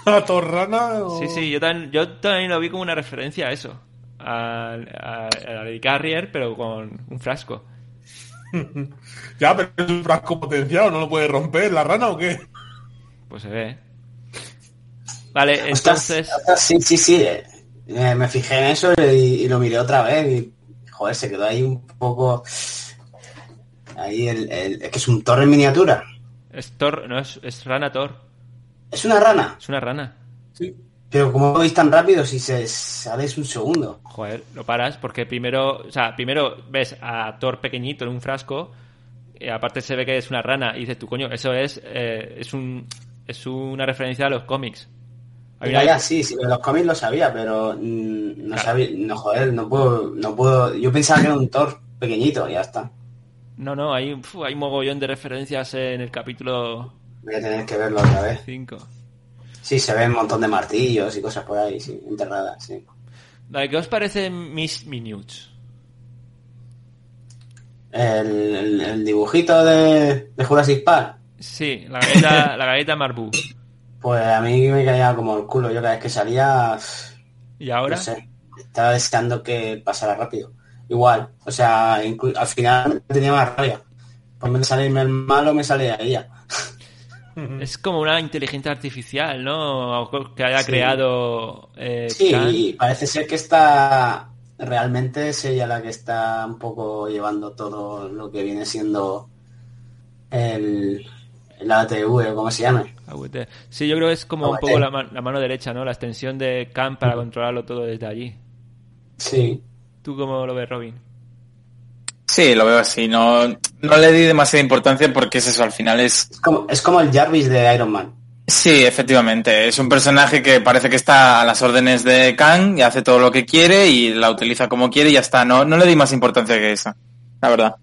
a Torrana? O... Sí, sí, yo también, yo también lo vi como una referencia a eso. Al, al Icarrier, pero con un frasco. (laughs) ya, pero es un frasco potenciado, ¿no lo puede romper la rana o qué? Pues se ve. Vale, entonces. sí, sí, sí. Eh, me fijé en eso y, y, lo miré otra vez y, joder, se quedó ahí un poco. Ahí el. el es que es un Thor en miniatura. Es Thor, no, es, es rana Thor. ¿Es una rana? Es una rana. Sí. Pero ¿cómo lo veis tan rápido si se sale un segundo? Joder, lo paras porque primero, o sea, primero ves a Thor pequeñito en un frasco, y aparte se ve que es una rana y dices tú, coño, eso es eh, es un es una referencia a los cómics. Una... ya, sí, sí, los cómics lo sabía, pero mmm, no claro. sabía, no joder, no puedo, no puedo, yo pensaba que era un Thor pequeñito, ya está. No, no, hay, uf, hay mogollón de referencias en el capítulo. Voy a tener que verlo otra vez. 5. Sí, se ven un montón de martillos y cosas por ahí, sí, enterradas, sí. Vale, ¿qué os parece Miss Minutes? El, el, el dibujito de, de, Jurassic Park. Sí, la galleta, la galleta Marbu. Pues a mí me caía como el culo. Yo cada vez que salía. ¿Y ahora? No sé, estaba deseando que pasara rápido. Igual, o sea, al final tenía más rabia. Por de salirme el malo, me salía ella. Es como una inteligencia artificial, ¿no? Que haya sí. creado. Eh, sí, Khan. parece ser que está. Realmente es ella la que está un poco llevando todo lo que viene siendo el, el ATV o como se llama. AVT. Sí, yo creo que es como AVT. un poco la, la, mano derecha, ¿no? La extensión de Khan para controlarlo todo desde allí. Sí. ¿Tú cómo lo ves, Robin? Sí, lo veo así. No, no le di demasiada importancia porque es eso, al final es... Es como, es como el Jarvis de Iron Man. Sí, efectivamente. Es un personaje que parece que está a las órdenes de Khan y hace todo lo que quiere y la utiliza como quiere y ya está. No, no le di más importancia que esa, la verdad.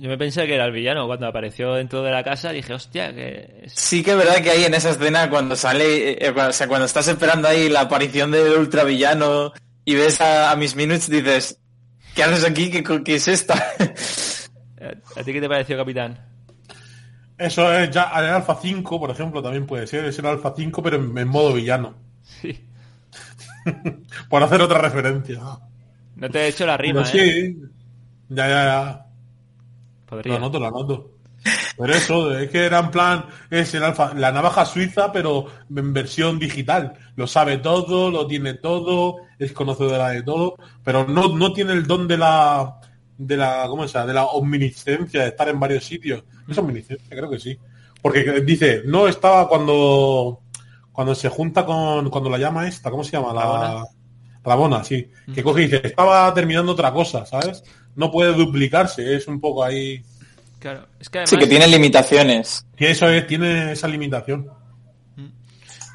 Yo me pensé que era el villano. Cuando apareció dentro de la casa dije, hostia, que... Sí que es verdad que ahí en esa escena cuando sale, eh, o sea, cuando estás esperando ahí la aparición del ultravillano y ves a, a Miss Minutes, dices, ¿qué haces aquí? ¿Qué, qué es esta? (laughs) ¿A ti qué te pareció, capitán? Eso es ya el Alpha 5, por ejemplo, también puede ser. Es el Alpha 5, pero en, en modo villano. Sí. (laughs) por hacer otra referencia. No te he hecho la rima, pero ¿eh? Sí. Ya, ya, ya. Podría. Lo anoto, lo anoto. Pero eso, es que era en plan, es el alfa, la navaja suiza, pero en versión digital. Lo sabe todo, lo tiene todo, es conocedora de todo, pero no, no tiene el don de la, de la, ¿cómo es? De la omnisciencia, de estar en varios sitios. Es omnisciencia, creo que sí. Porque dice, no estaba cuando, cuando se junta con, cuando la llama esta, ¿cómo se llama? La, Rabona. Sí. Que coge y dice, estaba terminando otra cosa, ¿sabes? No puede duplicarse, es un poco ahí. Claro, es que además... Sí, que tiene limitaciones. Que eso es, tiene esa limitación.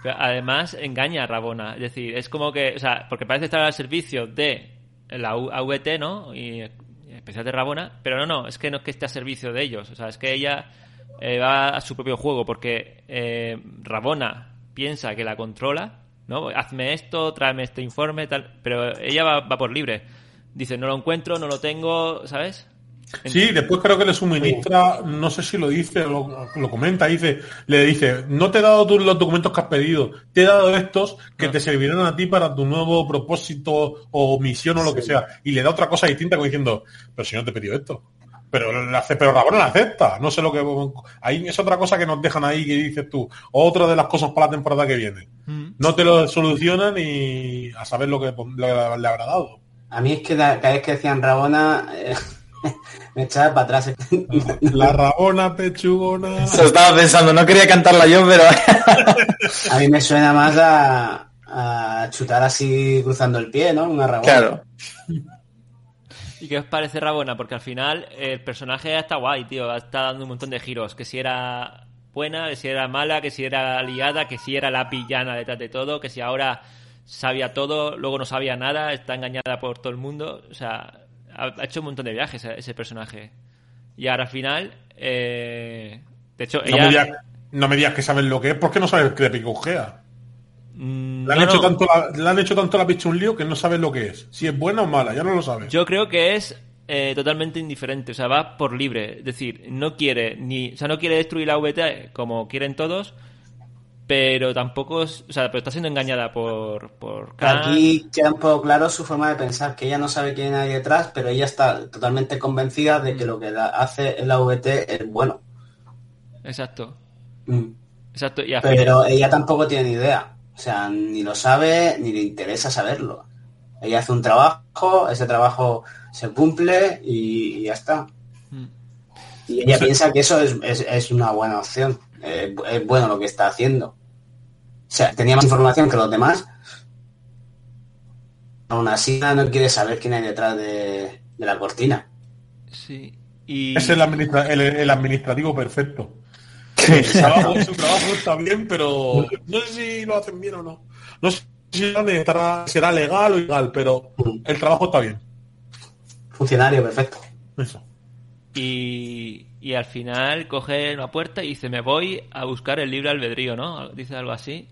Pero además engaña a Rabona, es decir, es como que, o sea, porque parece estar al servicio de la AVT, ¿no? Y, y especial de Rabona, pero no, no, es que no es que esté a servicio de ellos, o sea, es que ella eh, va a su propio juego porque eh, Rabona piensa que la controla, ¿no? Hazme esto, tráeme este informe, tal, pero ella va, va por libre. Dice, no lo encuentro, no lo tengo, ¿sabes? Sí, después creo que le suministra, no sé si lo dice, lo, lo, comenta, dice, le dice, no te he dado tú los documentos que has pedido, te he dado estos que ah. te servirán a ti para tu nuevo propósito o misión o lo sí. que sea. Y le da otra cosa distinta como diciendo, pero si no te he pedido esto. Pero, la, pero Rabona la acepta, no sé lo que... Ahí es otra cosa que nos dejan ahí que dices tú, otra de las cosas para la temporada que viene. Mm. No te lo solucionan y a saber lo que le, le habrá dado. A mí es que cada vez que decían Rabona... Eh (laughs) Me echaba para atrás. (laughs) La rabona pechugona. Eso estaba pensando, no quería cantarla yo, pero... (laughs) A mí me suena más a, a chutar así cruzando el pie, ¿no? Una rabona. claro. ¿Y qué os parece Rabona? Porque al final el personaje está guay, tío. Está dando un montón de giros. Que si era buena, que si era mala, que si era aliada, que si era la villana detrás de todo, que si ahora sabía todo, luego no sabía nada, está engañada por todo el mundo. O sea, ha, hecho un montón de viajes ese, personaje. Y ahora al final, eh, de hecho, No, me digas, no me digas que sabes lo que es, porque no sabes que picujea. Mm, Le han, no, hecho no. tanto la, le han hecho tanto la picha un lío que no sabes lo que es. Si es buena o mala, ya no lo sabes. Yo creo que es eh, totalmente indiferente, o sea, va por libre, es decir, no quiere ni, o sea, no quiere destruir la VT como quieren todos, pero tampoco, es- o sea, pero está siendo engañada por por Khan. Aquí queda un poco claro su forma de pensar, que ella no sabe quién hay detrás, pero ella está totalmente convencida de que lo que la- hace en la VT es bueno. Exacto, Mm. exacto, y Pero ella tampoco tiene ni idea. O sea, ni lo sabe ni le interesa saberlo. Ella hace un trabajo, ese trabajo se cumple y, y ya está. Mm. Y ella Sí. piensa que eso es, es- es una buena opción. Eh, es bueno lo que está haciendo. O sea, tenía más información que los demás. Aún así, no quiere saber quién hay detrás de, de la cortina. sí, y Es el, administra- el- el administrativo perfecto. Su trabajo, su trabajo está bien, pero no sé si lo hacen bien o no. No sé si estará- será legal o ilegal, pero el trabajo está bien. Funcionario perfecto. Eso. y, y al final coge una puerta y dice, me voy a buscar el libre albedrío, ¿no? Dice algo así.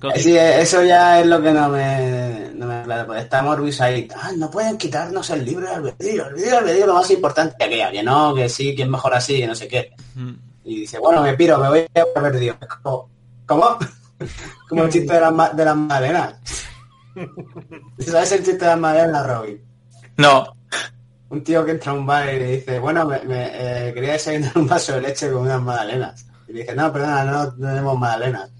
Coge- Sí, eso ya es lo que no me, no me aclara. Pues está Morbius ahí. Ah, no pueden quitarnos el libre albedrío. El libre albedrío es lo más importante. Que, que no, que sí, que es mejor así, que no sé qué. Mm. Y dice, bueno, me piro, me voy a albedrío. Es como, ¿Cómo? (laughs) Como el chiste de las, de las. ¿Sabes el chiste de las magdalenas, Robin? No. Un tío que entra a un bar y le dice, bueno, me, me, eh, quería desayunar un vaso de leche con unas magdalenas. Y le dice, no, perdona, no tenemos magdalenas.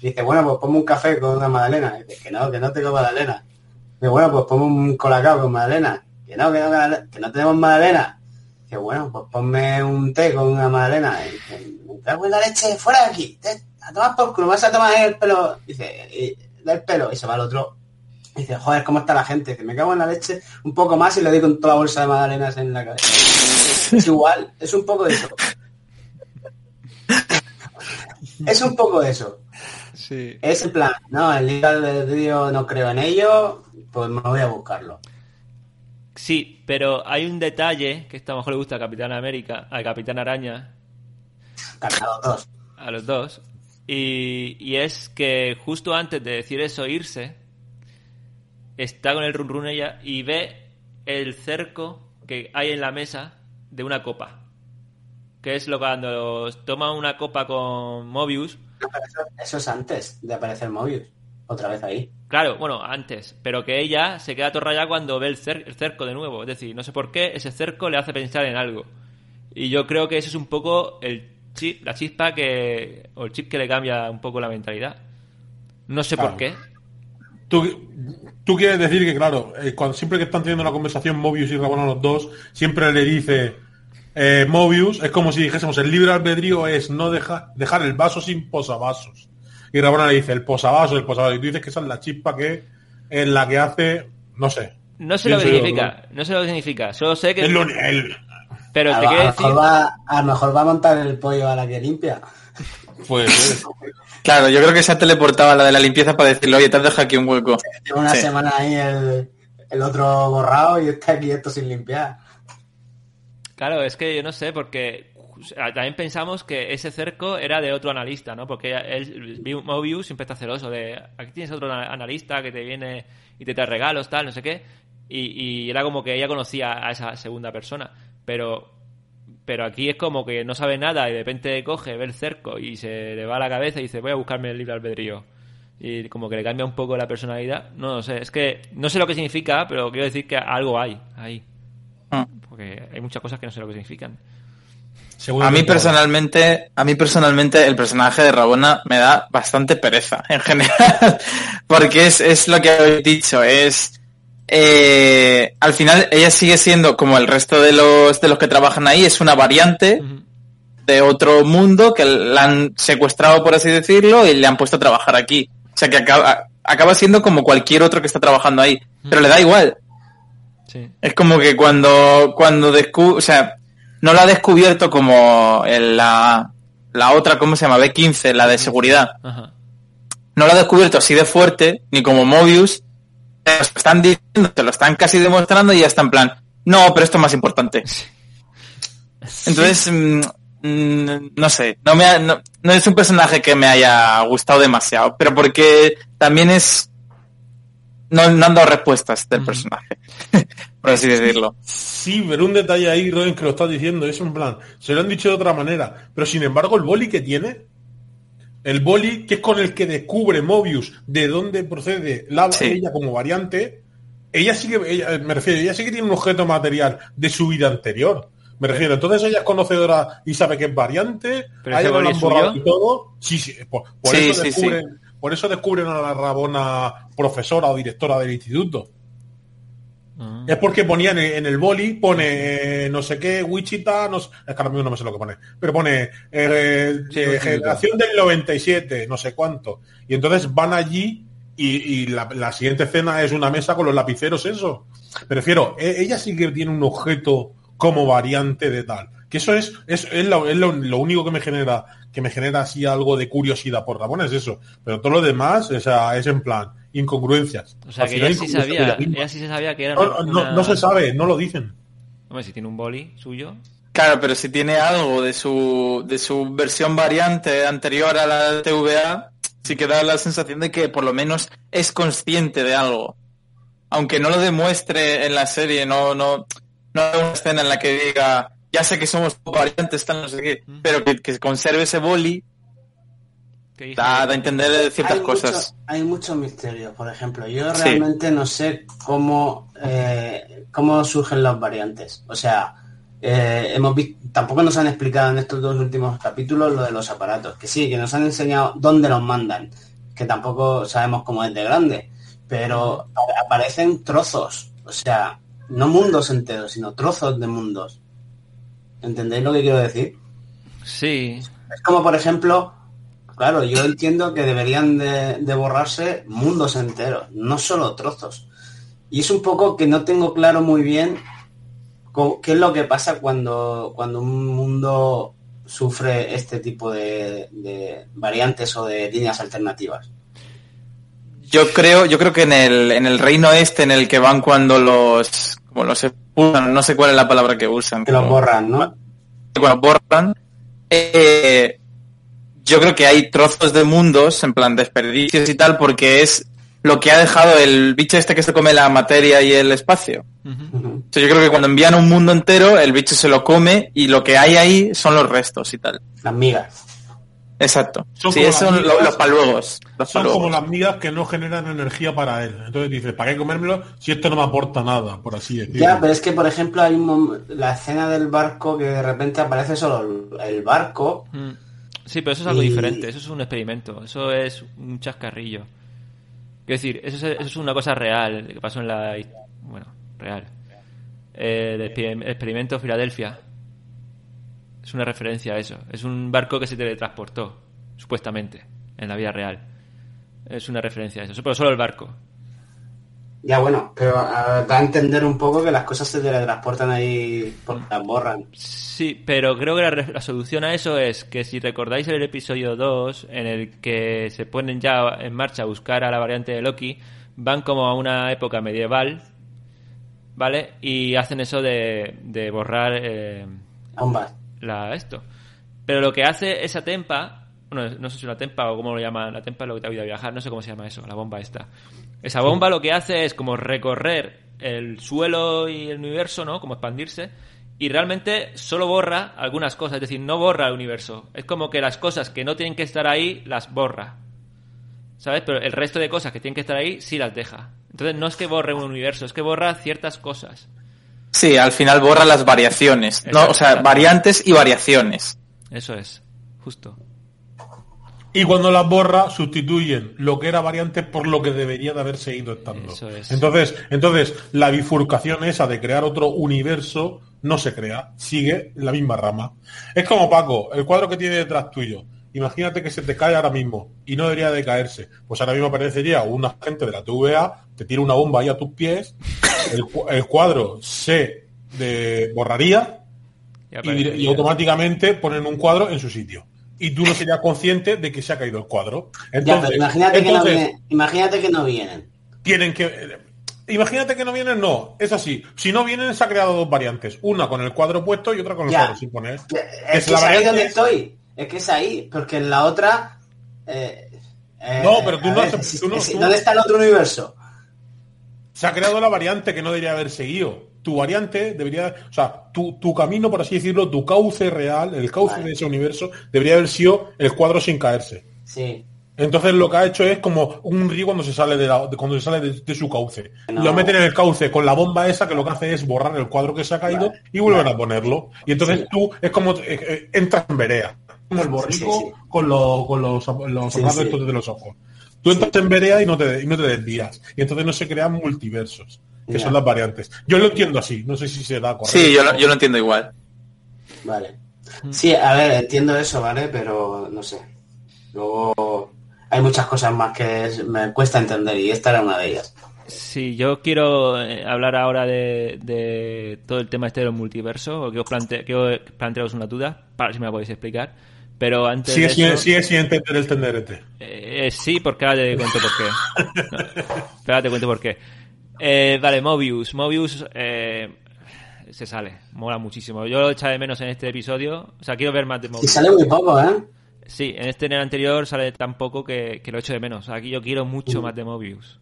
Y dice, bueno, pues ponme un café con una magdalena. Y dice, que no, que no tengo magdalena. Y dice, bueno, pues ponme un colacao con magdalena. Que no, que no, que no, que no tenemos magdalena. Dice, bueno, pues ponme un té con una magdalena. Me en la leche, fuera de aquí. Te- a tomar por culo, vas a tomar el pelo. Dice, y, da el pelo. Y se va al otro. Y dice, joder, ¿cómo está la gente? Dice, me cago en la leche un poco más y le doy con toda la bolsa de magdalenas en la cabeza. Es igual, es un poco de eso. Es un poco de eso. Sí. Es en plan, no, el libre albedrío no creo en ello, pues me voy a buscarlo. Sí, pero hay un detalle que a lo mejor le gusta a Capitán América, al Capitán Araña, Cargado dos. a los dos. Y, y es que justo antes de decir eso, irse, está con el run run ella y ve el cerco que hay en la mesa de una copa. Que es lo que cuando toma una copa con Mobius. Eso, eso es antes de aparecer Mobius. Otra vez ahí. Claro, bueno, antes, pero que ella se queda atorrada cuando ve el, cer- el cerco de nuevo. Es decir, no sé por qué ese cerco le hace pensar en algo. Y yo creo que ese es un poco el chip, la chispa que. o el chip que le cambia un poco la mentalidad. No sé por qué. Tú, tú quieres decir que, claro, eh, cuando siempre que están teniendo una conversación Mobius y Rabona los dos, siempre le dice eh, Mobius, es como si dijésemos, el libre albedrío es no deja- dejar el vaso sin posavasos. Y Rabona le dice, el posavasos, el posavasos. Y tú dices que esa es la chispa que es la que hace, no sé. No sé lo que yo, significa. No sé lo que significa. Solo sé que. Es lo- el- Pero A, te a decir. mejor va, a lo mejor va a montar el pollo a la que limpia. pues, (laughs) Claro, yo creo que se ha teleportado a la de la limpieza para decirle, oye, te has dejado aquí un hueco. Lleva una Sí. semana ahí el, el otro borrado y está aquí esto sin limpiar. Claro, es que yo no sé, porque también pensamos que ese cerco era de otro analista, ¿no? Porque él, Mobius siempre está celoso de aquí tienes otro ana- analista que te viene y te trae regalos, tal, no sé qué. Y, y era como que ella conocía a esa segunda persona. Pero pero aquí es como que no sabe nada y de repente coge, ve el cerco y se le va a la cabeza y dice voy a buscarme el libre albedrío. Y como que le cambia un poco la personalidad. No lo sé, es que no sé lo que significa, pero quiero decir que algo hay ahí. Ah. Porque hay muchas cosas que no sé lo que significan. A mí personalmente, a mí personalmente el personaje de Rabona me da bastante pereza (laughs) en general, porque es, es lo que habéis dicho, es eh, al final ella sigue siendo como el resto de los de los que trabajan ahí, es una variante de otro mundo que la han secuestrado, por así decirlo, y le han puesto a trabajar aquí. O sea que acaba, acaba siendo como cualquier otro que está trabajando ahí, pero le da igual. Es como que cuando, cuando descubre, o sea, no la ha descubierto como la, la otra, ¿cómo se llama? B15, la de seguridad. No la ha descubierto así de fuerte, ni como Mobius, lo están diciendo, te lo están casi demostrando y ya está en plan, no, pero esto es más importante. Entonces, mm, mm, no sé, no, me no, es un personaje que me haya gustado demasiado, pero porque también es... No, han dado respuestas del personaje, (laughs) por así decirlo. Sí, pero un detalle ahí, Robin, que lo estás diciendo, es un plan, se lo han dicho de otra manera, pero sin embargo el boli que tiene el boli, que es con el que descubre Mobius de dónde procede la, ella como variante, ella sí que, me refiero, ella sí que tiene un objeto material de su vida anterior. Me refiero, entonces ella es conocedora y sabe que es variante, ¿Pero ella lo han borrado y todo. Sí, sí, por, eso descubren, por eso descubren a la Rabona profesora o directora del instituto. Ah. Es porque ponía en el, boli, pone eh, no sé qué, Wichita, no, es que ahora mismo no me sé lo que pone, pero pone eh, eh, generación del 97, no sé cuánto. Y entonces van allí y, la, siguiente escena es una mesa con los lapiceros, eso. Prefiero, e, ella sí que tiene un objeto como variante de tal. Que eso es, es, es, lo, único que me genera, que me genera así algo de curiosidad por Rabona, es eso. Pero todo lo demás, o sea, es en plan, incongruencias. O sea, que ella sí, sabía, ella sí se sabía que era no, no, se sabe, no lo dicen. Hombre, si tiene un boli suyo. Claro, pero si tiene algo de su, de su versión variante anterior a la TVA, sí que da la sensación de que por lo menos es consciente de algo. Aunque no lo demuestre en la serie, no, no, no hay una escena en la que diga, ya sé que somos variantes, tal, no sé qué, pero que, que conserve ese boli Da, a entender ciertas cosas. hay muchos misterios, por ejemplo. Yo realmente no sé cómo, eh, cómo surgen las variantes. O sea, eh, hemos visto, tampoco nos han explicado en estos dos últimos capítulos lo de los aparatos. Que sí, que nos han enseñado dónde los mandan. Que tampoco sabemos cómo es de grande. Pero aparecen trozos. O sea, no mundos enteros, sino trozos de mundos. ¿Entendéis lo que quiero decir? Sí. Es como, por ejemplo, Claro, yo entiendo que deberían de, borrarse mundos enteros, no solo trozos. Y es un poco que no tengo claro muy bien qué es lo que pasa cuando, cuando un mundo sufre este tipo de, variantes o de líneas alternativas. Yo creo, yo creo que en el, en el reino este en el que van cuando los, como los no sé cuál es la palabra que usan. Que los borran, ¿no? Cuando borran, eh, yo creo que hay trozos de mundos, en plan desperdicios y tal, porque es lo que ha dejado el bicho este que se come la materia y el espacio. yo creo que cuando envían un mundo entero, el bicho se lo come y lo que hay ahí son los restos y tal. Las migas. Exacto. Son sí, son los paluegos. Son como las migas que no generan energía para él. Entonces dices, ¿para qué comérmelo si esto no me aporta nada, por así decirlo? Ya, pero es que, por ejemplo, hay un, la escena del barco que de repente aparece solo el barco. Mm. Sí, pero eso es algo diferente, eso es un experimento, eso es un chascarrillo. Quiero decir, eso es, una cosa real, que pasó en la... Bueno, real. Eh, el experimento Filadelfia. Es una referencia a eso. Es un barco que se teletransportó, supuestamente, en la vida real. Es una referencia a eso, pero solo el barco. Ya bueno, pero da a entender un poco que las cosas se teletransportan ahí porque las borran. Sí, pero creo que la, solución a eso es que si recordáis el episodio 2, en el que se ponen ya en marcha a buscar a la variante de Loki, van como a una época medieval, ¿vale? Y hacen eso de, de borrar... Eh, La, esto. Pero lo que hace esa tempa, bueno, no sé si una tempa o cómo lo llaman, la tempa es lo que te ayuda a viajar, no sé cómo se llama eso, la bomba esta. Esa bomba lo que hace es como recorrer el suelo y el universo, ¿no? Como expandirse. Y realmente solo borra algunas cosas, es decir, no borra el universo. Es como que las cosas que no tienen que estar ahí las borra. ¿Sabes? Pero el resto de cosas que tienen que estar ahí sí las deja. Entonces no es que borre un universo, es que borra ciertas cosas. Sí, al final borra las variaciones. No, o sea, variantes y variaciones. Eso es, justo. Y cuando las borra sustituyen lo que era variante por lo que debería de haber seguido estando. Es. Entonces, entonces la bifurcación esa de crear otro universo no se crea, sigue la misma rama. Es como Paco, el cuadro que tiene detrás tuyo. Imagínate que se te cae ahora mismo y no debería de caerse. Pues ahora mismo aparecería un agente de la TVA, te tira una bomba ahí a tus pies, el, cu- el cuadro se de- borraría Y y automáticamente ponen un cuadro en su sitio. Y tú no serías consciente de que se ha caído el cuadro. Ya, Entonces, pero imagínate, que no entonces, viene- imagínate que no vienen. tienen que. eh, Imagínate que no vienen, no. Es así. Si no vienen, se ha creado dos variantes. Una con el cuadro puesto y otra con el Ya. cuadro sin poner. Es Es que la es ahí donde es- estoy. Es que es ahí, porque en la otra. eh, eh, No, pero tú no ver, tú no- ¿Dónde está el otro universo? Se ha creado la variante que no debería haber seguido. Tu variante debería. O sea, tu, tu camino, por así decirlo, tu cauce real, el cauce Vale. de ese universo, debería haber sido el cuadro sin caerse. Sí. Entonces lo que ha hecho es como un río cuando se sale de, la- de- cuando se sale de, de su cauce. No. Lo meten en el cauce con la bomba esa que lo que hace es borrar el cuadro que se ha caído Vale. y vuelven Vale. a ponerlo. Y entonces Sí. tú es como eh, eh, entras en verea. Como el borrico Sí, sí. con, los con los, los estos de los ojos. Tú entras en verea y no te, y no te desvías. Y entonces no se crean multiversos, que son las variantes. Yo lo entiendo así, no sé si se da correcto. Sí, yo lo, yo lo entiendo igual. Vale. Sí, a ver, entiendo eso, ¿vale? Pero no sé. Luego hay muchas cosas más que me cuesta entender y esta era una de ellas. Sí, yo quiero eh, hablar ahora de, de todo el tema este de los multiversos, que os plante, que os plantearos una duda, para si me la podéis explicar. Pero antes Sigue, de sin- eso, sigue sin entender el tenderete. eh, sí, porque ahora te cuento por qué. (laughs) No, ahora te cuento por qué. Eh, vale, Mobius. Mobius eh, se sale, mola muchísimo. Yo lo echaba de menos en este episodio. O sea, quiero ver más de Y Mobius. sale muy poco, ¿eh? Sí, en este en el anterior sale tan poco que, que lo echo de menos. Aquí yo quiero mucho más de Mobius.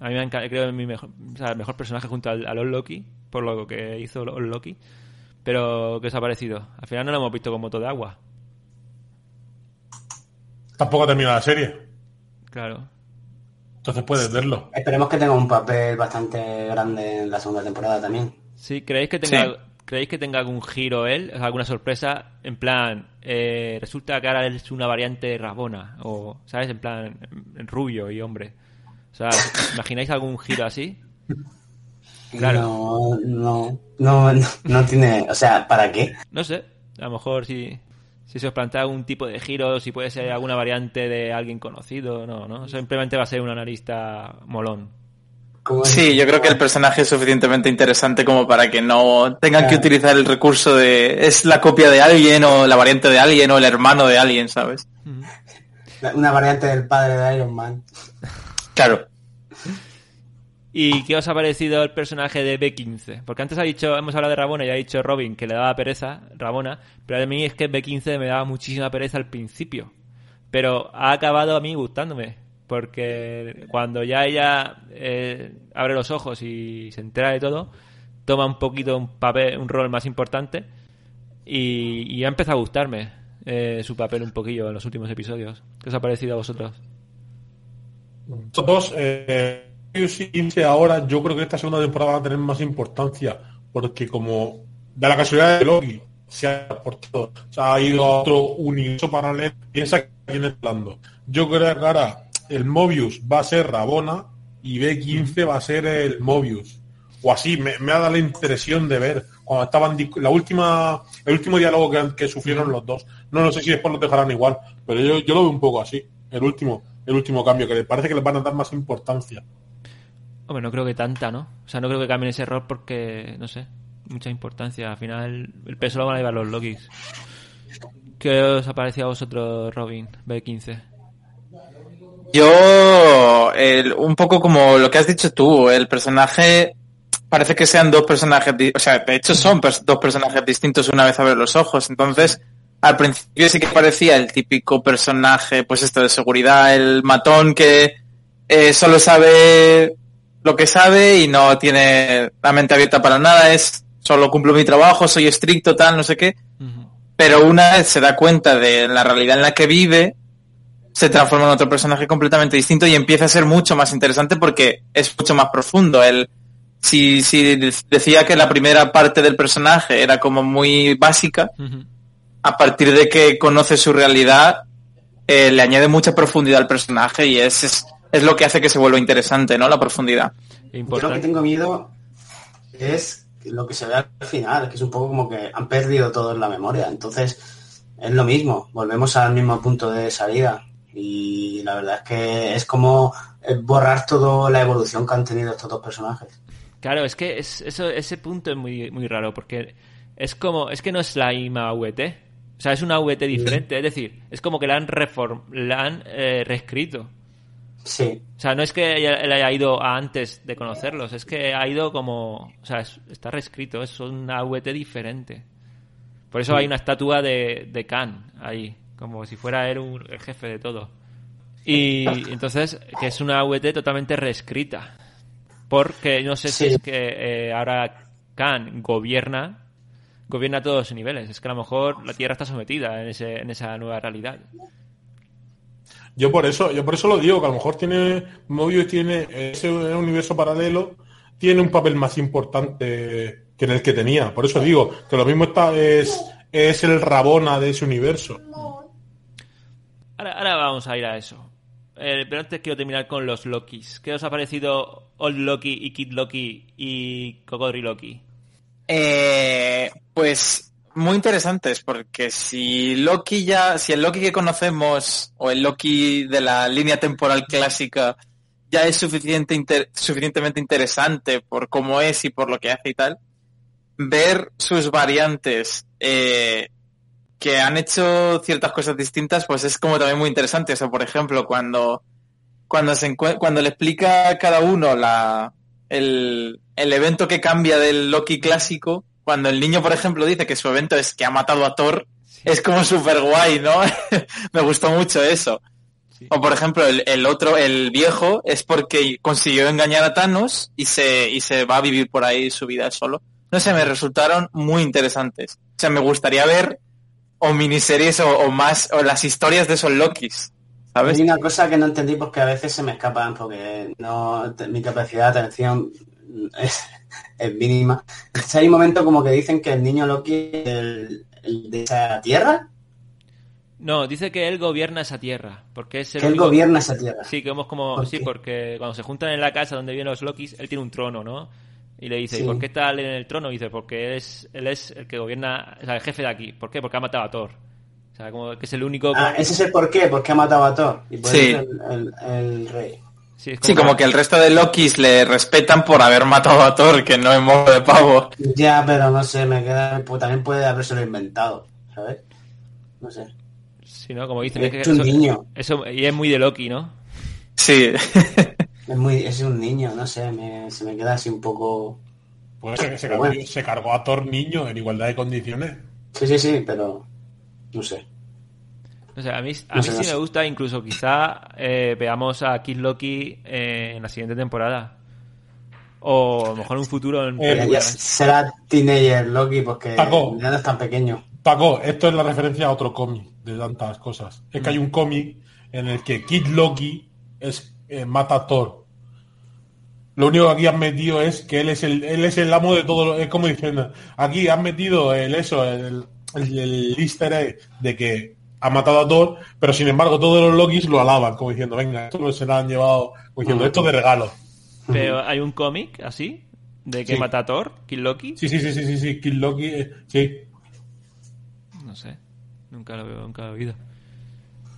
A mí me encanta, creo que es mi mejor, o sea, el mejor personaje junto al, al Old Loki, por lo que hizo Old Loki. Pero, ¿qué os ha parecido? Al final no lo hemos visto como moto de agua. Tampoco termina la serie. Claro. Entonces puedes verlo. Esperemos que tenga un papel bastante grande en la segunda temporada también. Sí, ¿creéis que tenga, Sí. ¿creéis que tenga algún giro él? Alguna sorpresa? En plan, eh, resulta que ahora él es una variante Rabona. O, ¿sabes? En plan, en- rubio y hombre. O sea, ¿imagináis algún giro así? Claro. No, no, no, no, no tiene, o sea, ¿para qué? No sé, a lo mejor si, si se os plantea algún tipo de giro, si puede ser alguna variante de alguien conocido, no, ¿no? Simplemente va a ser un analista molón. Sí, yo creo que el personaje es suficientemente interesante como para que no tengan que utilizar el recurso de es la copia de alguien o la variante de alguien o el hermano de alguien, ¿sabes? Una variante del padre de Iron Man. Claro. ¿Y qué os ha parecido el personaje de B15? Porque antes ha dicho, hemos hablado de Rabona y ha dicho Robin que le daba pereza, Rabona, pero a mí es que B15 me daba muchísima pereza al principio. Pero ha acabado a mí gustándome, porque cuando ya ella eh, abre los ojos y se entera de todo, toma un poquito un papel, un rol más importante y, ha empezado a gustarme eh, su papel un poquillo en los últimos episodios. ¿Qué os ha parecido a vosotros? Eh, 15 ahora, yo creo que esta segunda temporada va a tener más importancia, porque como da la casualidad de Loki se ha aportado, se ha ido a otro universo paralelo, piensa que viene hablando. Yo creo que ahora el Mobius va a ser Rabona y B15 va a ser el Mobius. O así, me, me ha dado la impresión de ver cuando estaban la última, el último diálogo que, que sufrieron los dos. No, no sé si después lo dejarán igual, pero yo, yo lo veo un poco así. El último, el último cambio, que les parece que les van a dar más importancia. Hombre, no creo que tanta, ¿no? O sea, no creo que cambien ese rol porque, no sé, mucha importancia. Al final, el peso lo van a llevar los Lokis. ¿Qué os ha a vosotros, Robin, B15? Yo, un poco como lo que has dicho tú, el personaje parece que sean dos personajes, o sea, de hecho son dos personajes distintos una vez abre los ojos. Entonces, al principio sí que parecía el típico personaje, pues esto de seguridad, el matón que eh, solo sabe lo que sabe y no tiene la mente abierta para nada, es solo cumplo mi trabajo, soy estricto, tal, no sé qué. Pero una vez se da cuenta de la realidad en la que vive, se transforma en otro personaje completamente distinto y empieza a ser mucho más interesante porque es mucho más profundo. Él, si, si decía que la primera parte del personaje era como muy básica, a partir de que conoce su realidad, eh, le añade mucha profundidad al personaje y es, es, es, lo que hace que se vuelva interesante, ¿no? La profundidad. Yo lo que tengo miedo es lo que se ve al final, que es un poco como que han perdido todo en la memoria. Entonces, es lo mismo, volvemos al mismo punto de salida. Y la verdad es que es como borrar toda la evolución que han tenido estos dos personajes. Claro, es que es, eso, ese punto es muy, muy raro, porque es como, es que no es la misma VT. O sea, es una VT diferente. Es decir, es como que la han, reform, la han eh, reescrito. Sí. O sea, no es que él haya ido antes de conocerlos, es que ha ido como. O sea, está reescrito, es una VT diferente. Por eso hay una estatua de, de Khan ahí, como si fuera él un, el jefe de todo. Y (laughs) entonces, que es una VT totalmente reescrita. Porque no sé si es que eh, ahora Khan gobierna gobierna a todos los niveles. Es que a lo mejor la Tierra está sometida en, ese, en esa nueva realidad. Yo por eso, yo por eso lo digo, que a lo mejor tiene Mobius tiene ese universo paralelo tiene un papel más importante que en el que tenía. Por eso digo que lo mismo está es, es el Rabona de ese universo. Ahora, ahora vamos a ir a eso. Eh, pero antes quiero terminar con los Lokis. ¿Qué os ha parecido Old Loki y Kid Loki y Cocodri Loki? Eh, pues muy interesantes, porque si Loki ya, si el Loki que conocemos, o el Loki de la línea temporal clásica, ya es suficiente suficientemente interesante por cómo es y por lo que hace y tal, ver sus variantes eh, que han hecho ciertas cosas distintas, pues es como también muy interesante. O sea, por ejemplo, cuando, cuando, se cuando le explica a cada uno la, el, el evento que cambia del Loki clásico, cuando el niño, por ejemplo, dice que su evento es que ha matado a Thor, es como súper guay, ¿no? (laughs) Me gustó mucho eso. O por ejemplo, el, el, otro, el viejo, es porque consiguió engañar a Thanos y se, y se va a vivir por ahí su vida solo. No sé, me resultaron muy interesantes. O sea, me gustaría ver o miniseries o, más, o las historias de esos Lokis. ¿sabes? Hay una cosa que no entendí porque a veces se me escapan porque no mi capacidad de atención (laughs) es, mínima. hay un momento como que dicen que el niño Loki es el, de esa tierra. No, dice que él gobierna esa tierra, porque es el que él gobierna esa tierra. Sí, que hemos como sí, porque cuando se juntan en la casa donde viven los Lokis, él tiene un trono, ¿no? Y le dice, ¿y por qué está él en el trono? Y dice, porque él es, él es el que gobierna, o sea, el jefe de aquí. ¿Por qué? Porque ha matado a Thor. O sea, como que es el único... Ah, ese es el por qué, porque ha matado a Thor. Y por sí. el, el, rey. Sí como, que el resto de Lokis le respetan por haber matado a Thor, que no es modo de pavo. Ya, pero no sé, me queda... Pues también puede habérselo inventado, ¿sabes? No sé. Sí, ¿no? Como dicen, es, que un niño. Eso, y es muy de Loki, ¿no? Sí. es muy es un niño, no sé, me, se me queda así un poco Puede ser que se cargó, se cargó, a Thor niño en igualdad de condiciones. Sí, sí, sí, pero no sé. O sea, a mí, a mí sí me gusta, incluso quizá eh, veamos a Kid Loki eh, en la siguiente temporada. O a lo mejor en un futuro. En eh, será teenager Loki porque ya no es tan pequeño. Paco, esto es la referencia a otro cómic de tantas cosas. Es que hay un cómic en el que Kid Loki es, mata a Thor lo único que aquí han metido es que él es el, él es el amo de todo, es como diciendo, aquí han metido el eso, el, el, easter egg de que ha matado a Thor, pero sin embargo todos los Lokis lo alaban, como diciendo, venga, esto no se lo han llevado, como diciendo, esto de regalo. Pero hay un cómic así, de que mata a Thor, Kill Loki. Sí, sí, sí, sí, sí, sí, Kill Loki, eh, sí. No sé, nunca lo veo, nunca lo he oído.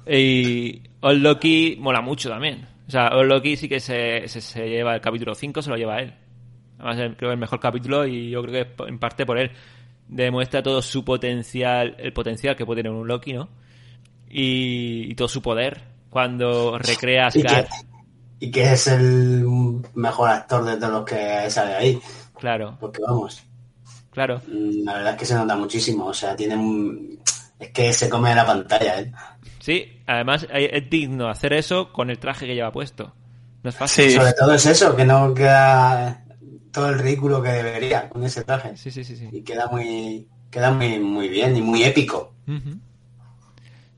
Y Old Loki mola mucho también. O sea, Loki sí que se, se, lleva el capítulo 5, se lo lleva él. Además, creo que el mejor capítulo y yo creo que en parte por él. Demuestra todo su potencial, el potencial que puede tener un Loki, ¿no? Y, todo su poder cuando recrea a Scar. Y que, es el mejor actor de todos los que sale ahí. Claro. Porque vamos. Claro. Mm, la verdad es que se nota muchísimo. O sea, tiene un... Es que se come la pantalla, ¿eh? Sí, además es digno hacer eso con el traje que lleva puesto. No es fácil. Sobre todo es eso, que no queda todo el ridículo que debería con ese traje. Sí, sí, sí, sí. Y queda muy, queda muy, muy bien y muy épico.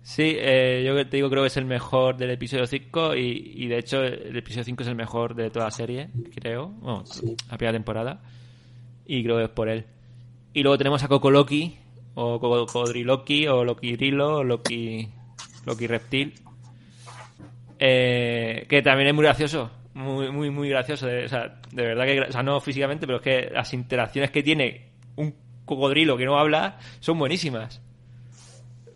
Sí, eh, yo te digo, creo que es el mejor del episodio 5 y, y, de hecho el episodio 5 es el mejor de toda la serie, creo. Bueno, la primera temporada. Y creo que es por él. Y luego tenemos a Coco Loki, o Codri Loki, o Loki Rilo, o Loki Loki Reptil. Eh, que también es muy gracioso. Muy, muy, muy gracioso. De, o sea, de verdad que, o sea, no físicamente, pero es que las interacciones que tiene un cocodrilo que no habla son buenísimas.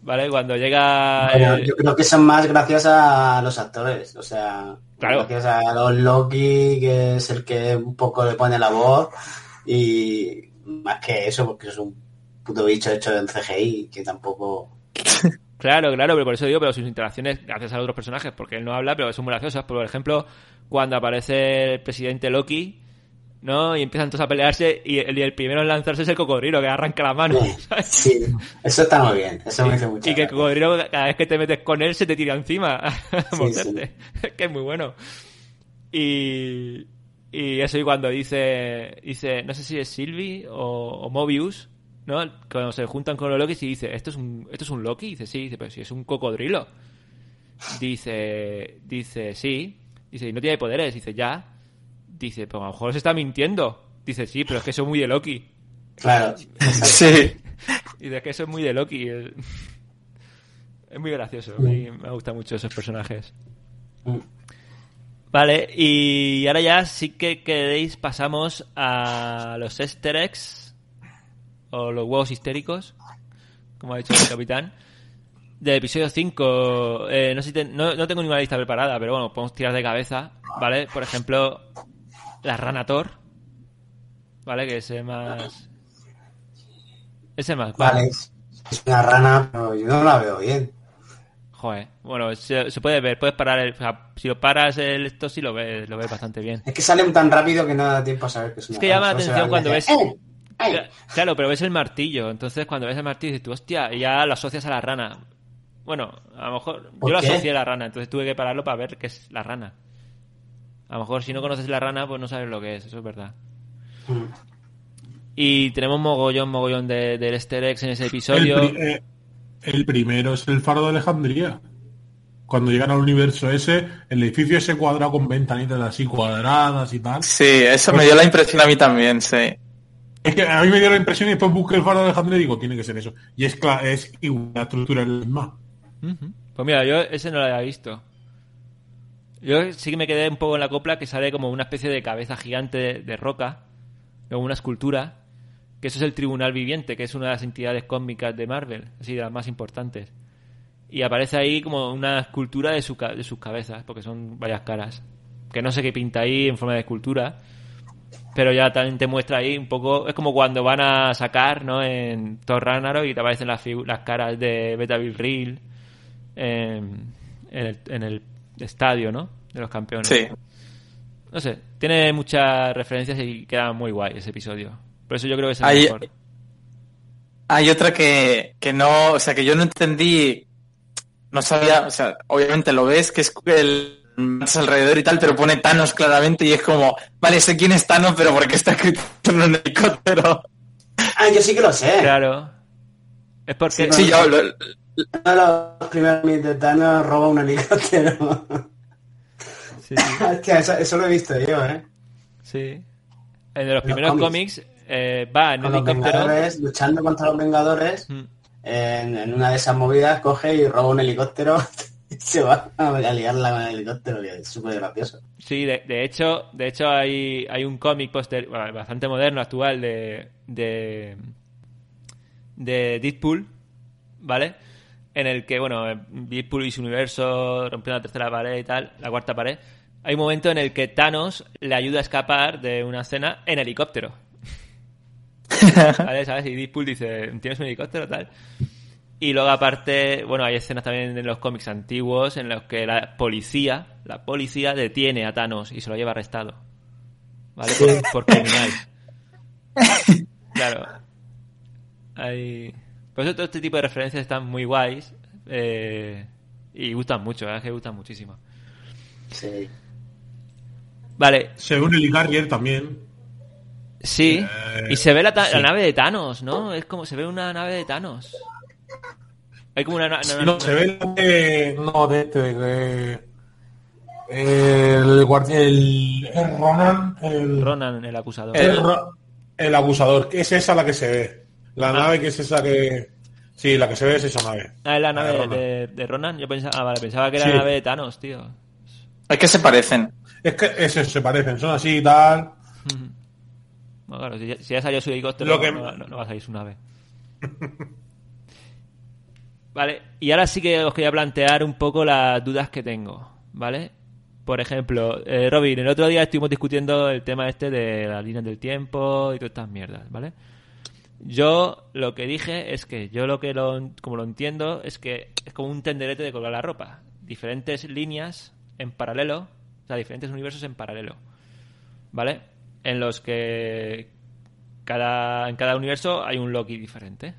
¿Vale? Cuando llega. Bueno, yo creo que son más gracias a los actores, o sea, Claro. gracias a los Loki, que es el que un poco le pone la voz, y más que eso, porque es un puto bicho hecho en CGI, que tampoco... (laughs) Claro, claro, pero por eso digo, pero sus interacciones gracias a otros personajes, porque él no habla, pero son muy graciosas. Por ejemplo, cuando aparece el presidente Loki, ¿no? Y empiezan todos a pelearse y el, y el primero en lanzarse es el cocodrilo, que arranca la mano. ¿sabes? Sí, eso está muy bien, eso me hizo mucho. Y que el cocodrilo, cada vez que te metes con él, se te tira encima (laughs) a morderte. (laughs) Que es muy bueno. Y, y eso, y cuando dice, dice, no sé si es Sylvie o, o Mobius, ¿no? Cuando se juntan con los Lokis y dice, ¿esto es un, esto es un Loki? dice, sí, dice, pero si es un cocodrilo. Dice, dice, sí. Dice, y no tiene poderes. Dice, ya. Dice, pero a lo mejor se está mintiendo. Dice, sí, pero es que eso es muy de Loki. Claro, (laughs) Sí. Y (laughs) dice que eso es muy de Loki. Es, muy gracioso. A mí me gustan mucho esos personajes. Vale, y ahora ya sí que queréis pasamos a los easter eggs o los huevos histéricos, como ha dicho el capitán, del episodio 5. Eh, no, sé si te- no, no tengo ninguna lista preparada, pero bueno, podemos tirar de cabeza, ¿vale? Por ejemplo, la Ranator, ¿vale? Que es el más... Ese más. vale, es es una rana, pero yo no la veo bien. Joder, bueno, se, se puede ver, puedes parar el, o sea, si lo paras el esto sí lo ves, lo ves bastante bien. Es que salen tan rápido que no da tiempo a saber que es una Es que llama la rana, atención cuando ves ¡Eh! ¡Eh! Cla- Claro, pero ves el martillo, entonces cuando ves el martillo dices tú, hostia, y ya lo asocias a la rana. Bueno, a lo mejor ¿Por yo lo asocié a la rana, entonces tuve que pararlo para ver qué es la rana. A lo mejor si no conoces la rana, pues no sabes lo que es, eso es verdad. Mm. Y tenemos mogollón, mogollón de, del easter eggs en ese El, episodio. pri- eh, el primero es el faro de Alejandría. Cuando llegan al universo ese, el edificio ese cuadrado con ventanitas así cuadradas y tal. Sí, eso me dio la impresión a mí también, sí. Es que a mí me dio la impresión y después busqué el faro de Alejandría y digo, tiene que ser eso. Y es, es igual, la estructura es la misma. Pues mira, yo ese no lo había visto. Yo sí que me quedé un poco en la copla que sale como una especie de cabeza gigante de, roca, como una escultura, que eso es el Tribunal Viviente, que es una de las entidades cósmicas de Marvel, así de las más importantes. Y aparece ahí como una escultura de, su, de sus cabezas, porque son varias caras. Que no sé qué pinta ahí en forma de escultura, pero ya también te muestra ahí un poco. Es como cuando van a sacar, ¿no? En Thor Ragnarok y te aparecen las, las caras de Beta en, en el, en el estadio, ¿no? De los campeones. Sí. No sé, tiene muchas referencias y queda muy guay ese episodio. Por eso yo creo que es el Hay- mejor. Hay otra que, que no, o sea, que yo no entendí, no sabía, o sea, obviamente lo ves, que es el más alrededor y tal, pero pone Thanos claramente y es como, vale, sé quién es Thanos, pero ¿por qué está escrito en un helicóptero? Ah, yo sí que lo sé. Claro. Es porque. Sí, yo, lo- Uno de los primeros militanos roba un helicóptero. Sí, (laughs) sí. Hostia, eso, eso lo he visto yo, ¿eh? sí. En los Los primeros cómics. cómics eh, va en Con un los helicóptero. Vengadores, luchando contra los Vengadores, Mm. en, en una de esas movidas coge y roba un helicóptero (laughs) y se va a liarla con el helicóptero, y es súper gracioso. Sí, de, de hecho, de hecho hay, hay un cómic poster bueno, bastante moderno, actual, de, de, de Deadpool, ¿vale? En el que, bueno, y su universo rompiendo la tercera pared y tal, la cuarta pared. Hay un momento en el que Thanos le ayuda a escapar de una escena en helicóptero. (laughs) ¿Vale? ¿Sabes? Y Deadpool dice, ¿tienes un helicóptero tal? Y luego aparte, bueno, hay escenas también en los cómics antiguos en los que la policía, la policía detiene a Thanos y se lo lleva arrestado. ¿Vale? Por, por criminal. Claro. Hay... Por eso todo este tipo de referencias están muy guays. eh, y gustan mucho, ¿verdad? Que gustan muchísimo. Sí. Vale, Se ve un helicarrier también. sí. Eh, Y se ve la, nave de Thanos, ¿no? Es como se ve una nave de Thanos. Hay como una... na- na- No, se ve la de... No, de este, de... El, guardia- el, el Ronan, el, Ronan, el acusador. el, el abusador, que es esa la que se ve. La nave que es esa que... Sí, la que se ve es esa nave. Ah, es la nave Ronan. de, de Ronan. Yo pensaba, ah, vale, pensaba que era Sí. la nave de Thanos, tío. Es que se parecen. Es que ese, se parecen, son así y tal. No, claro, si ya, si ya salió su helicóptero, Lo que- no, no- no va a salir su nave. (laughs) vale, y ahora sí que os quería plantear un poco las dudas que tengo, ¿vale? Por ejemplo, eh, Robin, el otro día estuvimos discutiendo el tema este de las líneas del tiempo y todas estas mierdas, ¿vale? Yo lo que dije es que yo lo que lo, como lo entiendo es que es como un tenderete de colgar la ropa. Diferentes líneas en paralelo, o sea, diferentes universos en paralelo. ¿Vale? En los que cada, en cada universo hay un Loki diferente.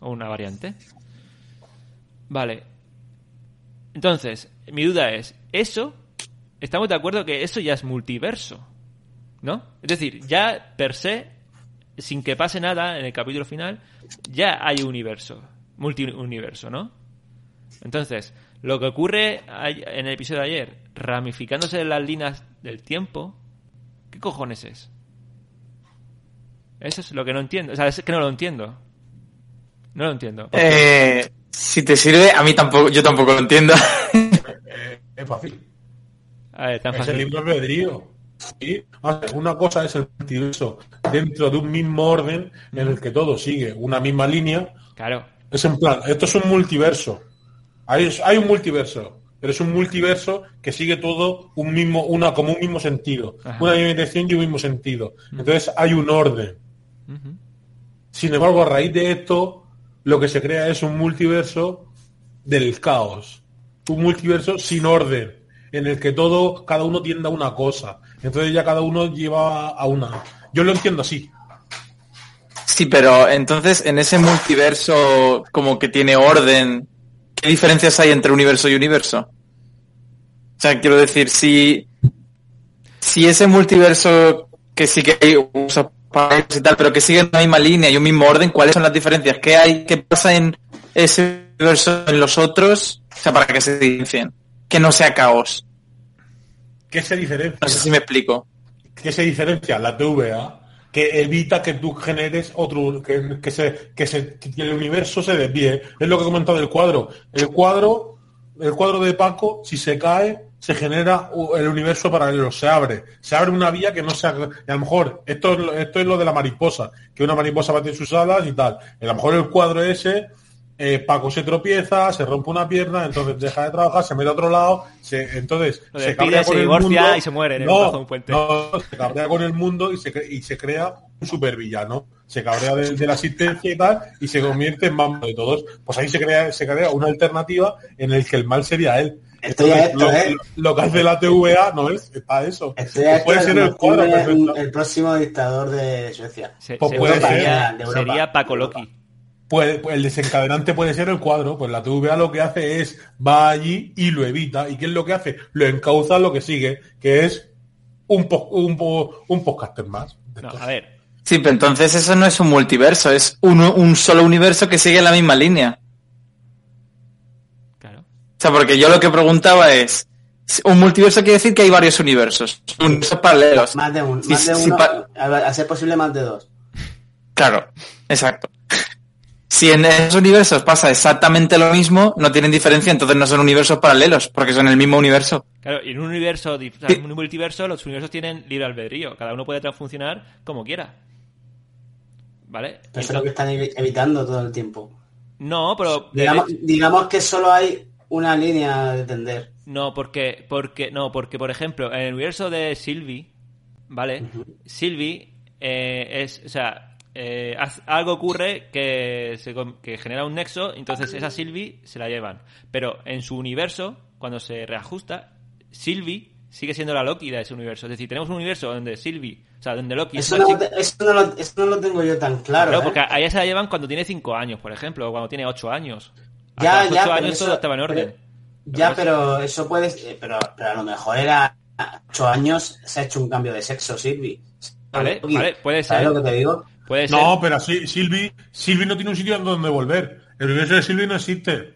O una variante. Vale. Entonces, mi duda es, ¿eso? Estamos de acuerdo que eso ya es multiverso. ¿No? Es decir, ya per se, sin que pase nada en el capítulo final, ya hay universo. Multiuniverso, ¿no? Entonces, lo que ocurre en el episodio de ayer, ramificándose las líneas del tiempo, ¿qué cojones es? Eso es lo que no entiendo. O sea, es que no lo entiendo. No lo entiendo. Eh, si te sirve, a mí tampoco, yo tampoco lo entiendo. (laughs) Eh, es fácil. A ver, tan Es el libro albedrío. Sí. O sea, Una cosa es el multiverso dentro de un mismo orden en el que todo sigue una misma línea. Claro. Es en plan, esto es un multiverso. Hay, hay un multiverso, pero es un multiverso que sigue todo un mismo, una, como un mismo sentido. Ajá. Una misma dirección y un mismo sentido. Entonces hay un orden. Sin embargo, a raíz de esto, lo que se crea es un multiverso del caos. Un multiverso sin orden, en el que todo, cada uno tienda a una cosa. Entonces ya cada uno lleva a una. Yo lo entiendo así. Sí, pero entonces en ese multiverso como que tiene orden, ¿qué diferencias hay entre universo y universo? O sea, quiero decir, si, si ese multiverso que sí que hay usos y tal, pero que sigue en la misma línea y un mismo orden, ¿cuáles son las diferencias? ¿Qué hay? ¿Qué pasa en ese universo en los otros? O sea, para que se diferencien. Que no sea caos. ¿Qué se diferencia? No sé si me explico. ¿Qué se diferencia? La TVA, que evita que tú generes otro, que, que se, que se, que el universo se desvíe. Es lo que he comentado del cuadro. El cuadro, el cuadro de Paco, si se cae, se genera el universo paralelo, se abre. Se abre una vía que no se y a lo mejor, esto es, lo- esto es lo de la mariposa, que una mariposa bate sus alas y tal. A lo mejor el cuadro ese, eh, Paco se tropieza, se rompe una pierna, entonces deja de trabajar, se mete a otro lado, se, entonces Lo se despide, cabrea se con el divorcia mundo. y se muere en el No, brazo de un puente. no, se cabrea con el mundo y se, y se crea un supervillano. Se cabrea de, de la asistencia y tal y se convierte en mambo de todos. Pues ahí se crea, se crea una alternativa en el que el mal sería él. Esto ya Entonces, esto, lo, ¿eh? lo- que hace la TVA no es, está eso. Esto ya es puede ser el cuadro un- el próximo dictador de Suecia. Se- Pues se- puede sería, ser. De Europa. sería Paco. Loki. Puede- pues el desencadenante puede ser el cuadro, pues la TVA lo que hace es va allí y lo evita. ¿Y qué es lo que hace? Lo encauza a lo que sigue, que es un, po- un, po- un podcaster más. No, a ver. Sí, pero entonces eso no es un multiverso, es un, un solo universo que sigue la misma línea. Claro. O sea, porque yo lo que preguntaba es, un multiverso quiere decir que hay varios universos, universos paralelos. Más de, un, más de uno, pa- a, a ser posible más de dos. Claro, exacto. Si en esos universos pasa exactamente lo mismo, no tienen diferencia, entonces no son universos paralelos, porque son el mismo universo. Claro, y en un universo, en un multiverso, los universos tienen libre albedrío. Cada uno puede funcionar como quiera. ¿Vale? Pero eso es lo que están evi- evitando todo el tiempo. No, pero Digamos, que solo hay una línea de tender. no, porque, porque, no, porque por ejemplo, en el universo de Sylvie, ¿vale? Sylvie eh, es, o sea, eh, algo ocurre que, se, que genera un nexo, entonces esa Sylvie se la llevan. Pero en su universo, cuando se reajusta, Sylvie sigue siendo la Loki de ese universo. Es decir, tenemos un universo donde Sylvie, o sea, donde Loki es Eso una no, eso, no lo, eso no lo tengo yo tan claro. Claro, ¿eh? porque a ella se la llevan cuando tiene 5 años, por ejemplo, o cuando tiene 8 años. Hasta Ya, los ya, 8 pero años eso- todo estaba en orden. pero- Ya, pero eso puede... eh, Pero, pero a lo mejor era... a ocho años se ha hecho un cambio de sexo, Silvi. Vale, vale, puede ¿Sabes lo que te digo? Puede ser. No, pero así, Silvi, Silvi no tiene un sitio donde volver. El universo de Silvi no existe.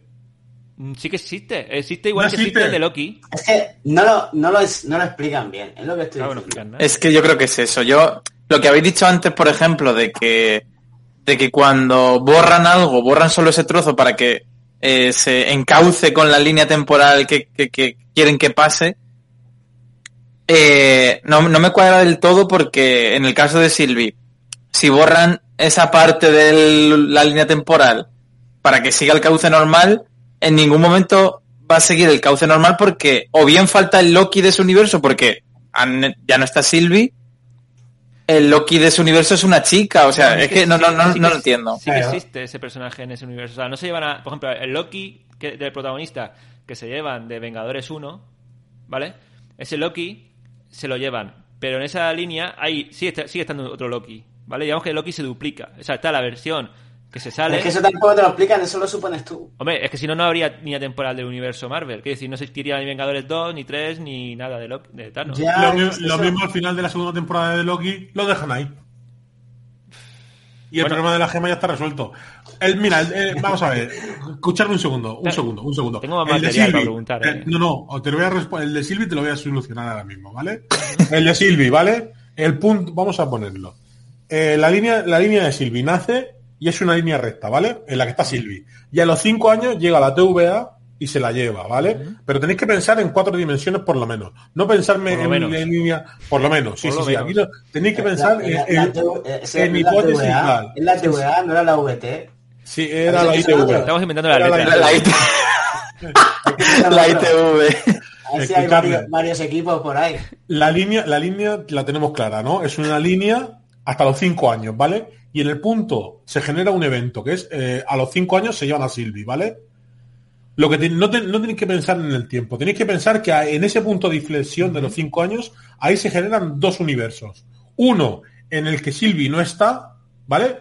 Mm, Sí que existe. Existe igual No que existe existe. el de Loki. Es que no lo, no lo, es- no lo explican bien. Es lo que estoy Claro, diciendo. Es que yo creo que es eso. Yo, lo que habéis dicho antes, por ejemplo, de que de que cuando borran algo, borran solo ese trozo para que eh, se encauce con la línea temporal que, que- que quieren que pase, eh, no, no me cuadra del todo porque en el caso de Sylvie, si borran esa parte de la línea temporal para que siga el cauce normal, en ningún momento va a seguir el cauce normal porque o bien falta el Loki de su universo porque ya no está Sylvie, el Loki de su universo es una chica, o sea, es que no, no, no, sí no lo entiendo. Sí que existe ese personaje en ese universo. O sea, no se llevan a... Por ejemplo, el Loki que, del protagonista que se llevan de Vengadores 1, ¿vale? Ese Loki se lo llevan. Pero en esa línea hay sigue, está- sigue estando otro Loki, ¿vale? Digamos que Loki se duplica. O sea, está la versión que se sale... Es que eso tampoco te lo explican, eso lo supones tú. Hombre, es que si no, no habría línea temporal del universo Marvel. Quiero decir, no se existiría ni Vengadores 2, ni 3, ni nada de, Loki, de Thanos. Ya, lo, mismo al final de la segunda temporada de Loki, lo dejan ahí. Y el Bueno. problema de la gema ya está resuelto. El, mira, el- eh, vamos a ver, escuchadme un segundo, un segundo, un segundo. tengo más el de material para Sylvie, preguntar, eh, eh. no, no, te lo voy a el de Silvi te lo voy a solucionar ahora mismo, ¿vale? El de Silvi, ¿vale? El punto, vamos a ponerlo. Eh, la línea, la línea de Silvi nace y es una línea recta, ¿vale? En la que está Silvi. Y a los cinco años llega la TVA y se la lleva, ¿vale? Pero tenéis que pensar en cuatro dimensiones por lo menos. No pensarme Por lo en, menos. en línea, por lo menos, sí, Por sí, sí. menos. Aquí no- tenéis que pensar La- en, la- en- sí, en la hipótesis TVA, tal. Es la TVA, no era la VT. Sí, era la ITV. Estamos inventando la Era letra. (laughs) La, la IT la ITV. A ver si hay varios equipos por ahí. La línea, la línea la tenemos clara, ¿no? Es una línea hasta los cinco años, ¿vale? Y en el punto se genera un evento, que es eh, a los cinco años se llevan a Silvi, ¿vale? Lo que te- no, te- no tenéis que pensar en el tiempo, tenéis que pensar que en ese punto de inflexión de los cinco años, ahí se generan dos universos. Uno en el que Silvi no está, ¿vale?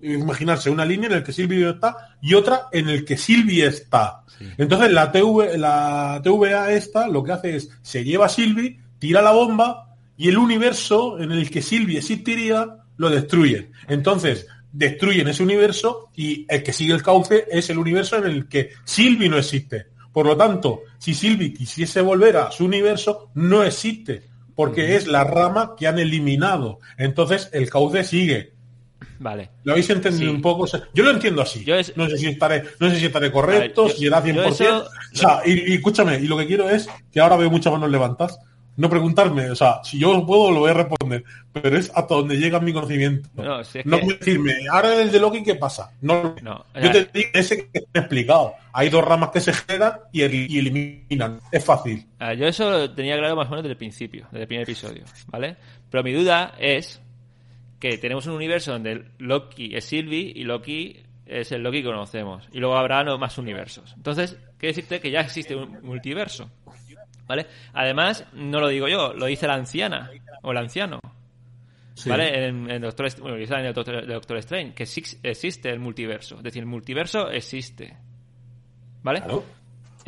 Imaginarse una línea en el que Silvi no está y otra en el que Silvi está. Entonces la, TV, la TVA esta lo que hace es se lleva a Silvi, tira la bomba y el universo en el que Silvi existiría lo destruyen. Entonces destruyen ese universo y el que sigue el cauce es el universo en el que Silvi no existe. Por lo tanto, si Silvi quisiese volver a su universo, no existe, porque es la rama que han eliminado. Entonces el cauce sigue. Vale. ¿Lo habéis entendido Sí. un poco? O sea, yo lo entiendo así. Yo es- No sé si estaré, no sé si estaré correcto, A ver, yo- si era yo 100%. eso- O sea, y, y escúchame, y lo que quiero es que ahora veo muchas manos levantadas. No preguntarme, o sea, si yo puedo lo voy a responder, pero es hasta donde llega mi conocimiento. No, si no que- decirme, ahora el de Loki, ¿qué pasa? No, No, yo te digo ese que te he explicado. Hay dos ramas que se generan y, el- y eliminan. Es fácil. Yo eso lo tenía claro más o menos desde el principio, desde el primer episodio, ¿vale? Pero mi duda es que tenemos un universo donde Loki es Sylvie y Loki es el Loki que conocemos. Y luego habrá no- más universos. Entonces, quiere decirte que ya existe un multiverso, ¿vale? Además, no lo digo yo, lo dice la anciana o el anciano. Sí. ¿Vale? En, en Doctor, bueno, en el Doctor, Doctor Strange, que existe el multiverso. Es decir, el multiverso existe. ¿Vale? Claro.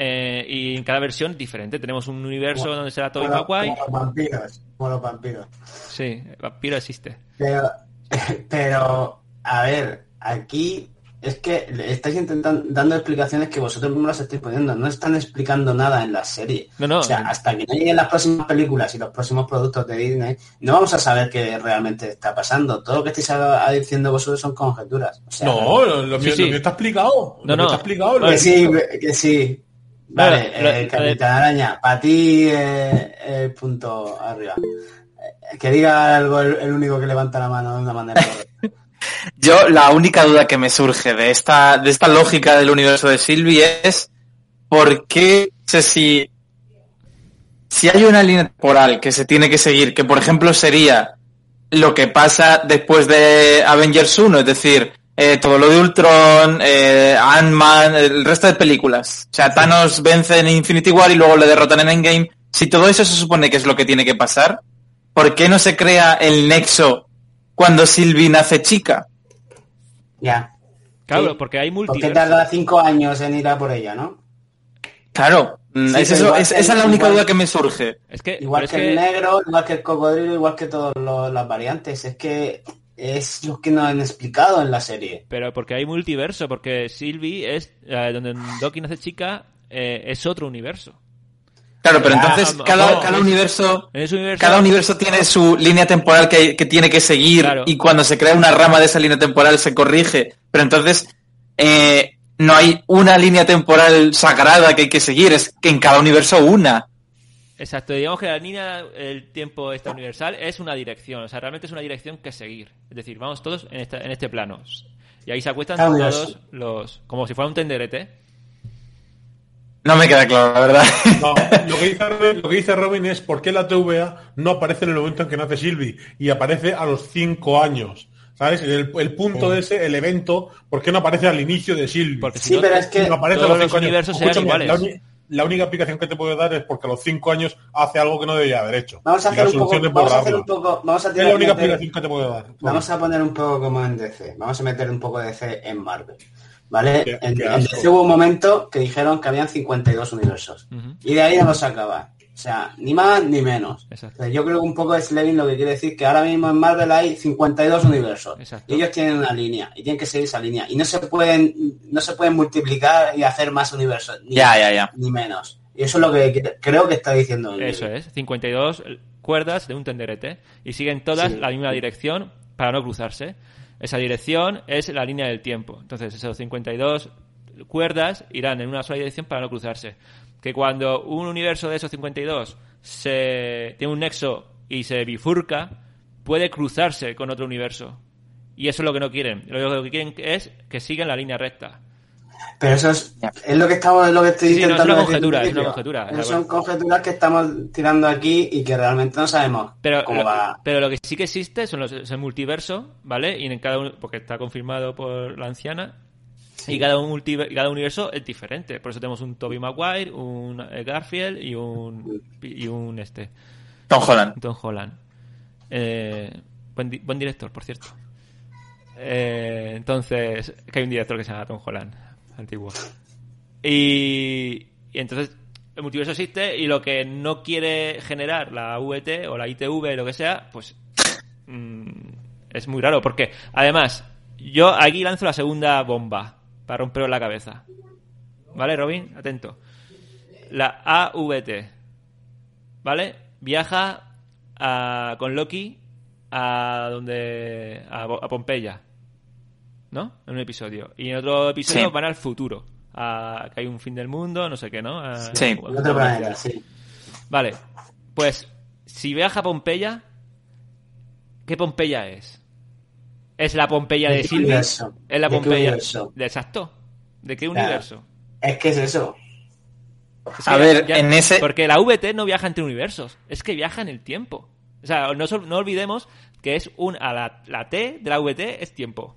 Eh, y en cada versión diferente. Tenemos un universo donde será Tobey Como, Maguire. como los vampiros. Como los vampiros. Sí, el vampiro existe. Pero, (laughs) pero, a ver, aquí es que le estáis intentando dando explicaciones que vosotros mismos las estáis poniendo. No están explicando nada en la serie. No, no. O sea, hasta que no lleguen las próximas películas y los próximos productos de Disney, no vamos a saber qué realmente está pasando. Todo lo que estáis a- diciendo vosotros son conjeturas. O sea, No, lo, lo Sí, mío, sí. lo mío está explicado. No, Lo mío no. está explicado. que sí, que sí. Vale, Vale, lo- eh, Capitán Araña, para ti eh, el punto arriba. Eh, Que diga algo el, el único que levanta la mano de una manera. (laughs) Yo, la única duda que me surge de esta, de esta lógica del universo de Sylvie es por qué, sé si, si hay una línea temporal que se tiene que seguir, que por ejemplo sería lo que pasa después de Avengers 1, es decir, eh, todo lo de Ultron, eh, Ant-Man, el resto de películas. O sea, Thanos vence en Infinity War y luego le derrotan en Endgame. Si todo eso se supone que es lo que tiene que pasar, ¿por qué no se crea el nexo cuando Sylvie nace chica? Ya. Claro, Sí. porque hay ¿Por qué multiverso. tarda cinco años en ir a por ella, no? Claro, Sí, es eso, es- que- esa es la única igual- duda que me surge. Es que, Igual que, es el negro, igual que el cocodrilo, igual que todas las variantes. Es que es lo que nos han explicado en la serie. Pero porque hay multiverso, porque Sylvie es, eh, donde Loki nace chica, eh, es otro universo. Claro, pero entonces cada, no, cada es- universo, En ese universo, cada universo tiene su línea temporal que, que tiene que seguir Claro. y cuando se crea una rama de esa línea temporal se corrige. Pero entonces eh, no hay una línea temporal sagrada que hay que seguir, es que en cada universo una. Exacto, digamos que la línea el tiempo esta universal es una dirección, o sea, realmente es una dirección que seguir. Es decir, vamos todos en, esta- en este plano. Y ahí se acuestan todos los... como si fuera un tenderete. No me queda claro, la verdad. (laughs) No, lo, que dice, Robin- lo que dice Robin es por qué la TVA no aparece en el momento en que nace Sylvie y aparece a los cinco años. ¿Sabes? El, el punto de ese, el evento, ¿por qué no aparece al inicio de Sylvie? Porque si Sí, no, pero es que No aparece a los universos iguales. La, única aplicación que te puede dar es porque a los cinco años hace algo que no debería haber hecho. Vamos a hacer un poco, vamos a hacer un poco, vamos a Es la única meter- aplicación que te puede dar. Vamos a poner un poco como en DC. Vamos a meter un poco de DC en Marvel. ¿Vale? Qué- en, qué en asco. DC hubo un momento que dijeron que habían 52 universos. Ujú. Y de ahí ya no se acaba. O sea, ni más ni menos. Exacto. Entonces, yo creo que un poco es Levin lo que quiere decir que ahora mismo en Marvel hay 52 universos. Exacto. Y ellos tienen una línea y tienen que seguir esa línea. Y no se pueden, no se pueden multiplicar y hacer más universos. Ni, Ya, ya, ya. ni menos. Y eso es lo que creo que está diciendo. el Eso Levin. es, 52 cuerdas de un tenderete y siguen todas Sí. la misma dirección para no cruzarse. Esa dirección es la línea del tiempo. Entonces, esos 52 cuerdas irán en una sola dirección para no cruzarse. Que cuando un universo de esos 52 se tiene un nexo y se bifurca, puede cruzarse con otro universo. Y eso es lo que no quieren. Lo que quieren es que sigan la línea recta. Pero eso es, es lo que estamos, es lo que estoy Sí, sí, no, es intentando una decir es una conjetura. Son conjeturas que estamos tirando aquí y que realmente no sabemos Pero cómo lo, va. pero lo que sí que existe son los, es el multiverso, ¿vale? Y en cada uno, porque está confirmado por la anciana, y cada, un multiver- cada universo es diferente. Por eso tenemos un Toby Maguire, un Garfield y un, y un este, Tom Holland. Tom Holland. Eh, buen, di- buen director, por cierto. Eh, entonces, que hay un director que se llama Tom Holland, antiguo. Y, y entonces el multiverso existe y lo que no quiere generar la VT o la ITV, lo que sea, pues mm, es muy raro. Porque, además, yo aquí lanzo la segunda bomba para romperos la cabeza. ¿Vale, Robin? Atento. La AVT. ¿Vale? Viaja a- con Loki a donde. a Pompeya. ¿No? En un episodio. Y en otro episodio Sí. van al futuro. A que hay un fin del mundo, no sé qué, ¿no? A- Sí. En otro planeta, sí. Vale. Pues, si viaja a Pompeya, ¿qué Pompeya es? ¿Es la Pompeya ¿De Silvia? universo? ¿Es la ¿De qué Pompeya? universo? de exacto. ¿De qué Claro. universo? Es que es eso. Es A ver, en ese- Porque la VT no viaja entre universos, es que viaja en el tiempo. O sea, no, no olvidemos que es un a la, la T de la VT es tiempo.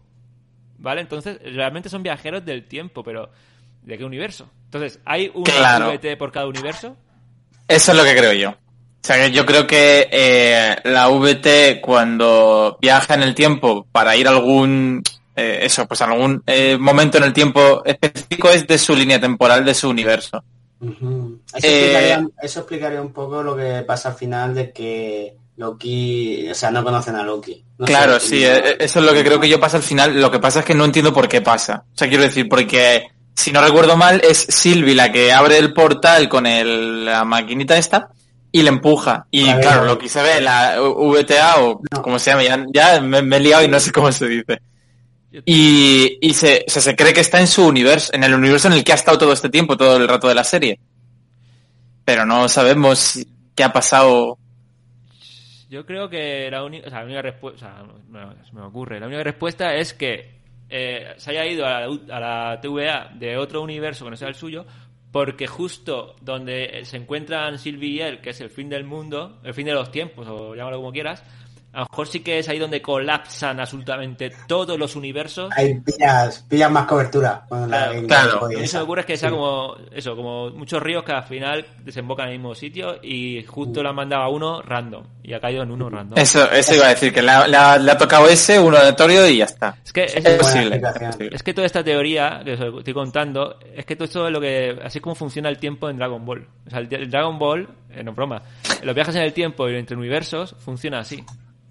¿Vale? Entonces, realmente son viajeros del tiempo, pero ¿de qué universo? Entonces, ¿hay una Claro. VT por cada universo? Eso es lo que creo yo. O sea, que yo creo que eh, la VT cuando viaja en el tiempo para ir a algún, eh, eso, pues a algún eh, momento en el tiempo específico es de su línea temporal, de su universo. Ujú. Eso, Eh, explicaría, eso explicaría un poco lo que pasa al final de que Loki, o sea, no conocen a Loki. No claro, sé, sí, no- eh, eso es lo que creo que yo pasa al final. Lo que pasa es que no entiendo por qué pasa. O sea, quiero decir, porque si no recuerdo mal, es Sylvie la que abre el portal con el, la maquinita esta y le empuja. Y ver, claro, a ver. lo que se ve, la VTA o No. como se llama, ya, ya me, me he liado y no sé cómo se dice. Y, y se, se, se cree que está en su universo, en el universo en el que ha estado todo este tiempo, todo el rato de la serie. Pero no sabemos qué ha pasado. Yo creo que la, uni- o sea, la única respuesta, o sea, me ocurre, la única respuesta es que eh, se haya ido a la, a la TVA de otro universo que no sea el suyo, porque justo donde se encuentran Sylvie y él, que es el fin del mundo, el fin de los tiempos, o llámalo como quieras, a lo mejor sí que es ahí donde colapsan absolutamente todos los universos. Ahí pillas, pillas más cobertura. la- Claro, la. Lo que ocurre es que sea Sí. como eso, como muchos ríos que al final desembocan en el mismo sitio y justo le han mandado a uno random y ha caído en uno random. Eso, eso iba a decir, que le ha, tocado ese, uno aleatorio y ya está. Es que es, Es buena posible. explicación. es posible. es que toda esta teoría que os estoy contando, es que todo esto es lo que. Así es como funciona el tiempo en Dragon Ball. O sea, el, el Dragon Ball, eh, no broma, los viajes en el tiempo y entre universos funciona así.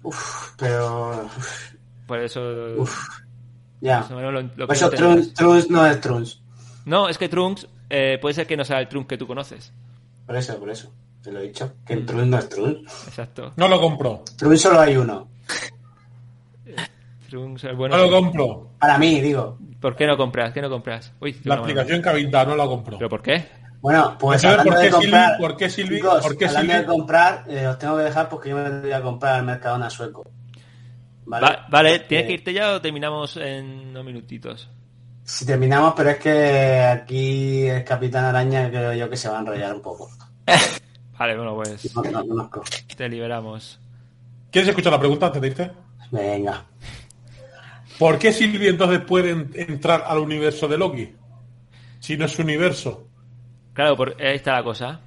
Uf, pero... uf, Por eso. Uf, ya. lo- lo Por eso. Trunks, Trunks no es Trunks. No, es que Trunks eh, puede ser que no sea el Trunks que tú conoces. Por eso, por eso. Te lo he dicho. Que el Trunks no es Trunks. Exacto. No lo compro. Trunks solo hay uno. Trunks, el bueno. No lo compro. Para mí, digo. ¿Por qué no compras? ¿Qué no compras? Uy, La no, aplicación que habita no la compro. ¿Pero por qué? Bueno, pues ¿Sabes hablando por de qué, Silvi? comprar... ¿Por qué, Silvi? chicos, ¿Por qué, hablando Silvi? de comprar, eh, os tengo que dejar porque yo me voy a comprar al Mercadona sueco. ¿Vale? Va- vale, Porque ¿tienes que irte ya o terminamos en unos minutitos? Si terminamos, pero es que aquí el Capitán Araña creo yo que se va a enrollar un poco. (laughs) Vale, bueno, pues No, no conozco. te liberamos. ¿Quieres escuchar la pregunta antes de irte? Venga. ¿Por qué Silvi entonces puede en- entrar al universo de Loki? Si no es su universo. Claro, por, ahí está la cosa.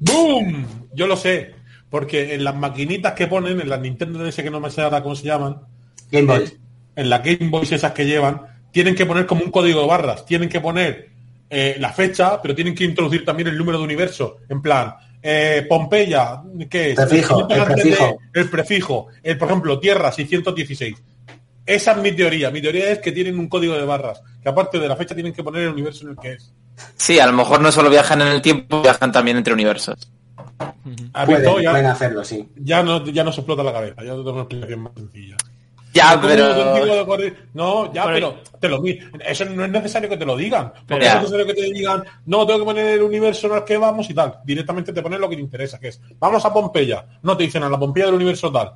¡Boom! Yo lo sé. Porque en las maquinitas que ponen, en las Nintendo DS que no me sé ahora cómo se llaman, Game Boy. eh, en las Game Boys esas que llevan, tienen que poner como un código de barras. Tienen que poner eh, la fecha, pero tienen que introducir también el número de universo. En plan, eh, Pompeya, ¿qué es? Prefijo, 500 el prefijo. de- el prefijo. El, por ejemplo, Tierra 616. Esa es mi teoría. Mi teoría es que tienen un código de barras. Que aparte de la fecha tienen que poner el universo en el que es. Sí, a lo mejor no solo viajan en el tiempo, viajan también entre universos. ¿Has Pueden? Ya, pueden hacerlo, sí. ya no, ya no se explota la cabeza. Ya tengo una explicación más sencilla. Ya, ¿Cómo contigo pero... No, ya, Pero- pero te lo Eso no es necesario que te lo digan. Porque Pero- es necesario que te digan, no, tengo que poner el universo en el que vamos y tal. Directamente te ponen lo que te interesa, que es, vamos a Pompeya. No te dicen a la Pompeya del universo tal.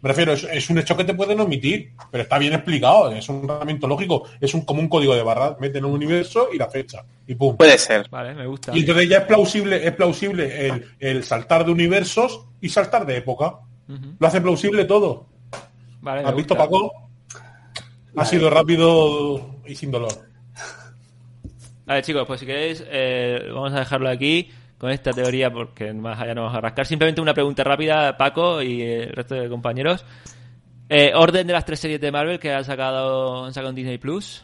Me refiero, es, es un hecho que te pueden omitir, pero está bien explicado, es un tratamiento lógico, es un como un código de barras, meten un universo y la fecha, y pum. Puede ser. Vale, me gusta. Y entonces ya es plausible, es plausible el, el saltar de universos y saltar de época. Lo hace plausible todo. Vale, ¿Has visto, gusta. Paco? Ha sido rápido y sin dolor. Vale, chicos, pues si queréis, eh, vamos a dejarlo aquí con esta teoría porque más allá no vamos a rascar. Simplemente una pregunta rápida, Paco y el resto de compañeros. Eh, orden de las tres series de Marvel que han sacado, han sacado en Disney Plus.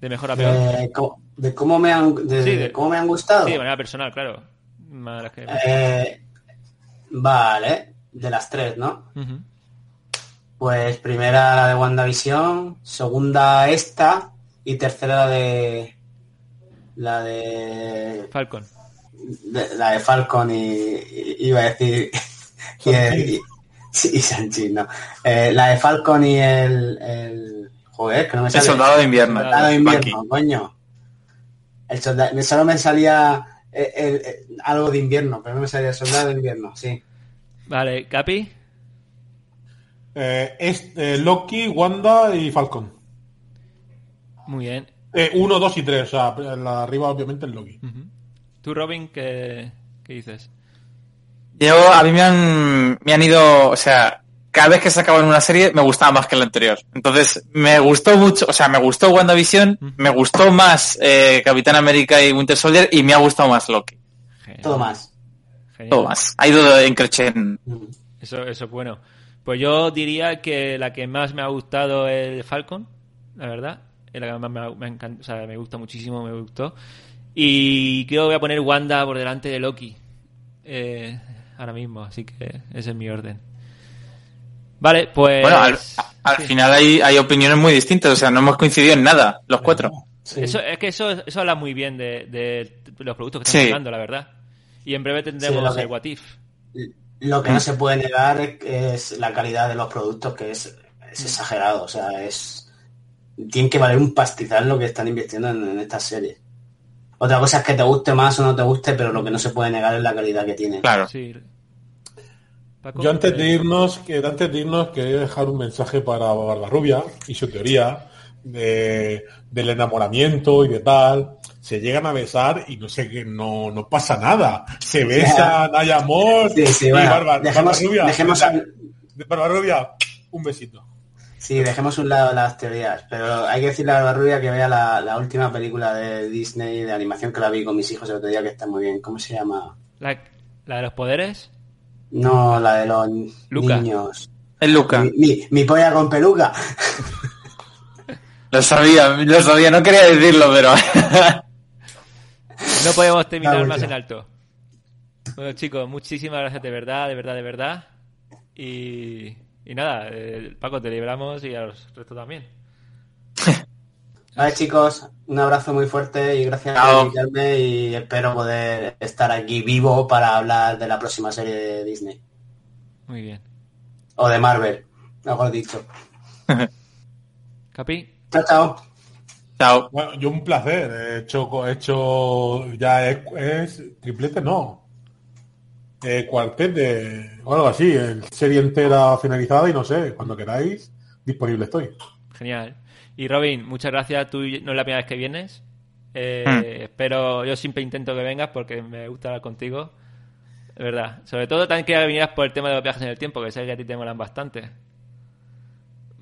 De mejor a peor. De, co- de cómo me han, de, Sí, de de- cómo me han gustado. Sí, de manera personal, claro. Que- Eh, vale, de las tres, ¿no? Pues primera la de WandaVision, segunda esta y tercera la de la de, Falcon. de- la de Falcon y, y- iba a decir (laughs) y, y, (laughs) sí, y Sanchi, no. Eh, la de Falcon y el, el joder, que no me El sale. soldado de invierno. Soldado de Bucky. invierno, coño. El soldado, me- solo me salía eh, el- el- algo de invierno, pero no me salía el soldado de invierno, sí. Vale, Capi. Eh, es eh, Loki, Wanda y Falcon. Muy bien. Eh, uno, dos y tres. O sea, la arriba obviamente es Loki. Ujú. ¿Tú, Robin, qué, qué dices? Yo, a mí me han, me han ido, o sea, cada vez que sacaban una serie me gustaba más que la anterior. Entonces, me gustó mucho, o sea, me gustó WandaVision, me gustó más eh, Capitán América y Winter Soldier y me ha gustado más Loki. Genial. Todo más. Genial. Todo más. Ha ido en creciendo. Eso, eso es bueno. Pues yo diría que la que más me ha gustado es Falcon, la verdad. Es la que más me, ha- me ha encan- o sea, me gusta muchísimo, me gustó. Y creo que voy a poner Wanda por delante de Loki. eh, ahora mismo, así que ese es mi orden. Vale, pues... Bueno, al, al sí. final hay, hay opiniones muy distintas, o sea, no hemos coincidido en nada, los cuatro. Sí. Eso, es que eso, eso habla muy bien de, de los productos que Sí. están sacando, la verdad. Y en breve tendremos el What If. Lo que no se puede negar es, es la calidad de los productos, que es, es exagerado. O sea, es. Tiene que valer un pastizal lo que están invirtiendo en, en estas series. Otra cosa es que te guste más o no te guste, pero lo que no se puede negar es la calidad que tiene. Claro. Sí. Paco, Yo antes de eh, irnos, que antes de irnos quería dejar un mensaje para Barbarrubia y su teoría de, del enamoramiento y de tal. Se llegan a besar y no sé qué, no, no pasa nada. Se besan, hay amor. Sí, sí, y bueno, dejemos, Barbarrubia, dejemos, Barbarrubia, un besito. Sí, dejemos un lado las teorías, pero hay que decirle a la rubia que vea la, la última película de Disney de animación que la vi con mis hijos el otro día, que está muy bien. ¿Cómo se llama? La, la de los poderes. No, la de los Luca. niños. Es Luca. Mi, mi- mi polla con peluca. (laughs) Lo sabía, lo sabía, no quería decirlo, pero... No podemos terminar más en alto. Bueno, chicos, muchísimas gracias de verdad, de verdad, de verdad. Y, y nada, eh, Paco, te libramos y a los restos también. (laughs) Vale, chicos, un abrazo muy fuerte y gracias por invitarme y espero poder estar aquí vivo para hablar de la próxima serie de Disney. Muy bien. O de Marvel, mejor dicho. (laughs) Capi. Chao, chao. Chao. Bueno, yo un placer. He hecho, he hecho ya es, triplete, no. Eh, cuartete o algo así. El serie entera finalizada y no sé, cuando queráis, disponible estoy. Genial. Y Robin, muchas gracias. Tú no es la primera vez que vienes. Eh, Hmm. Pero yo siempre intento que vengas porque me gusta hablar contigo. De verdad. Sobre todo también que vinieras por el tema de los viajes en el tiempo, que sé que a ti te molan bastante.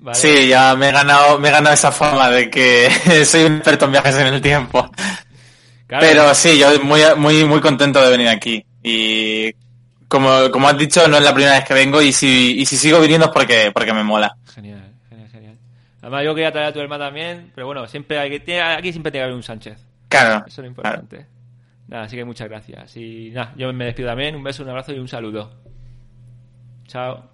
¿Vale? Sí, ya me he ganado, me he ganado esa fama de que (laughs) soy un experto en viajes en el tiempo. Claro. Pero sí, yo muy, muy, muy contento de venir aquí. Y como, como has dicho, no es la primera vez que vengo y si, y si sigo viniendo es porque, porque me mola. Genial, genial, genial. Además, yo quería traer a tu hermana también, pero bueno, siempre hay que, tiene- aquí siempre tiene que haber un Sánchez. Claro. Eso es lo importante. Nada, así que muchas gracias. Y nada, yo me despido también. Un beso, un abrazo y un saludo. Chao.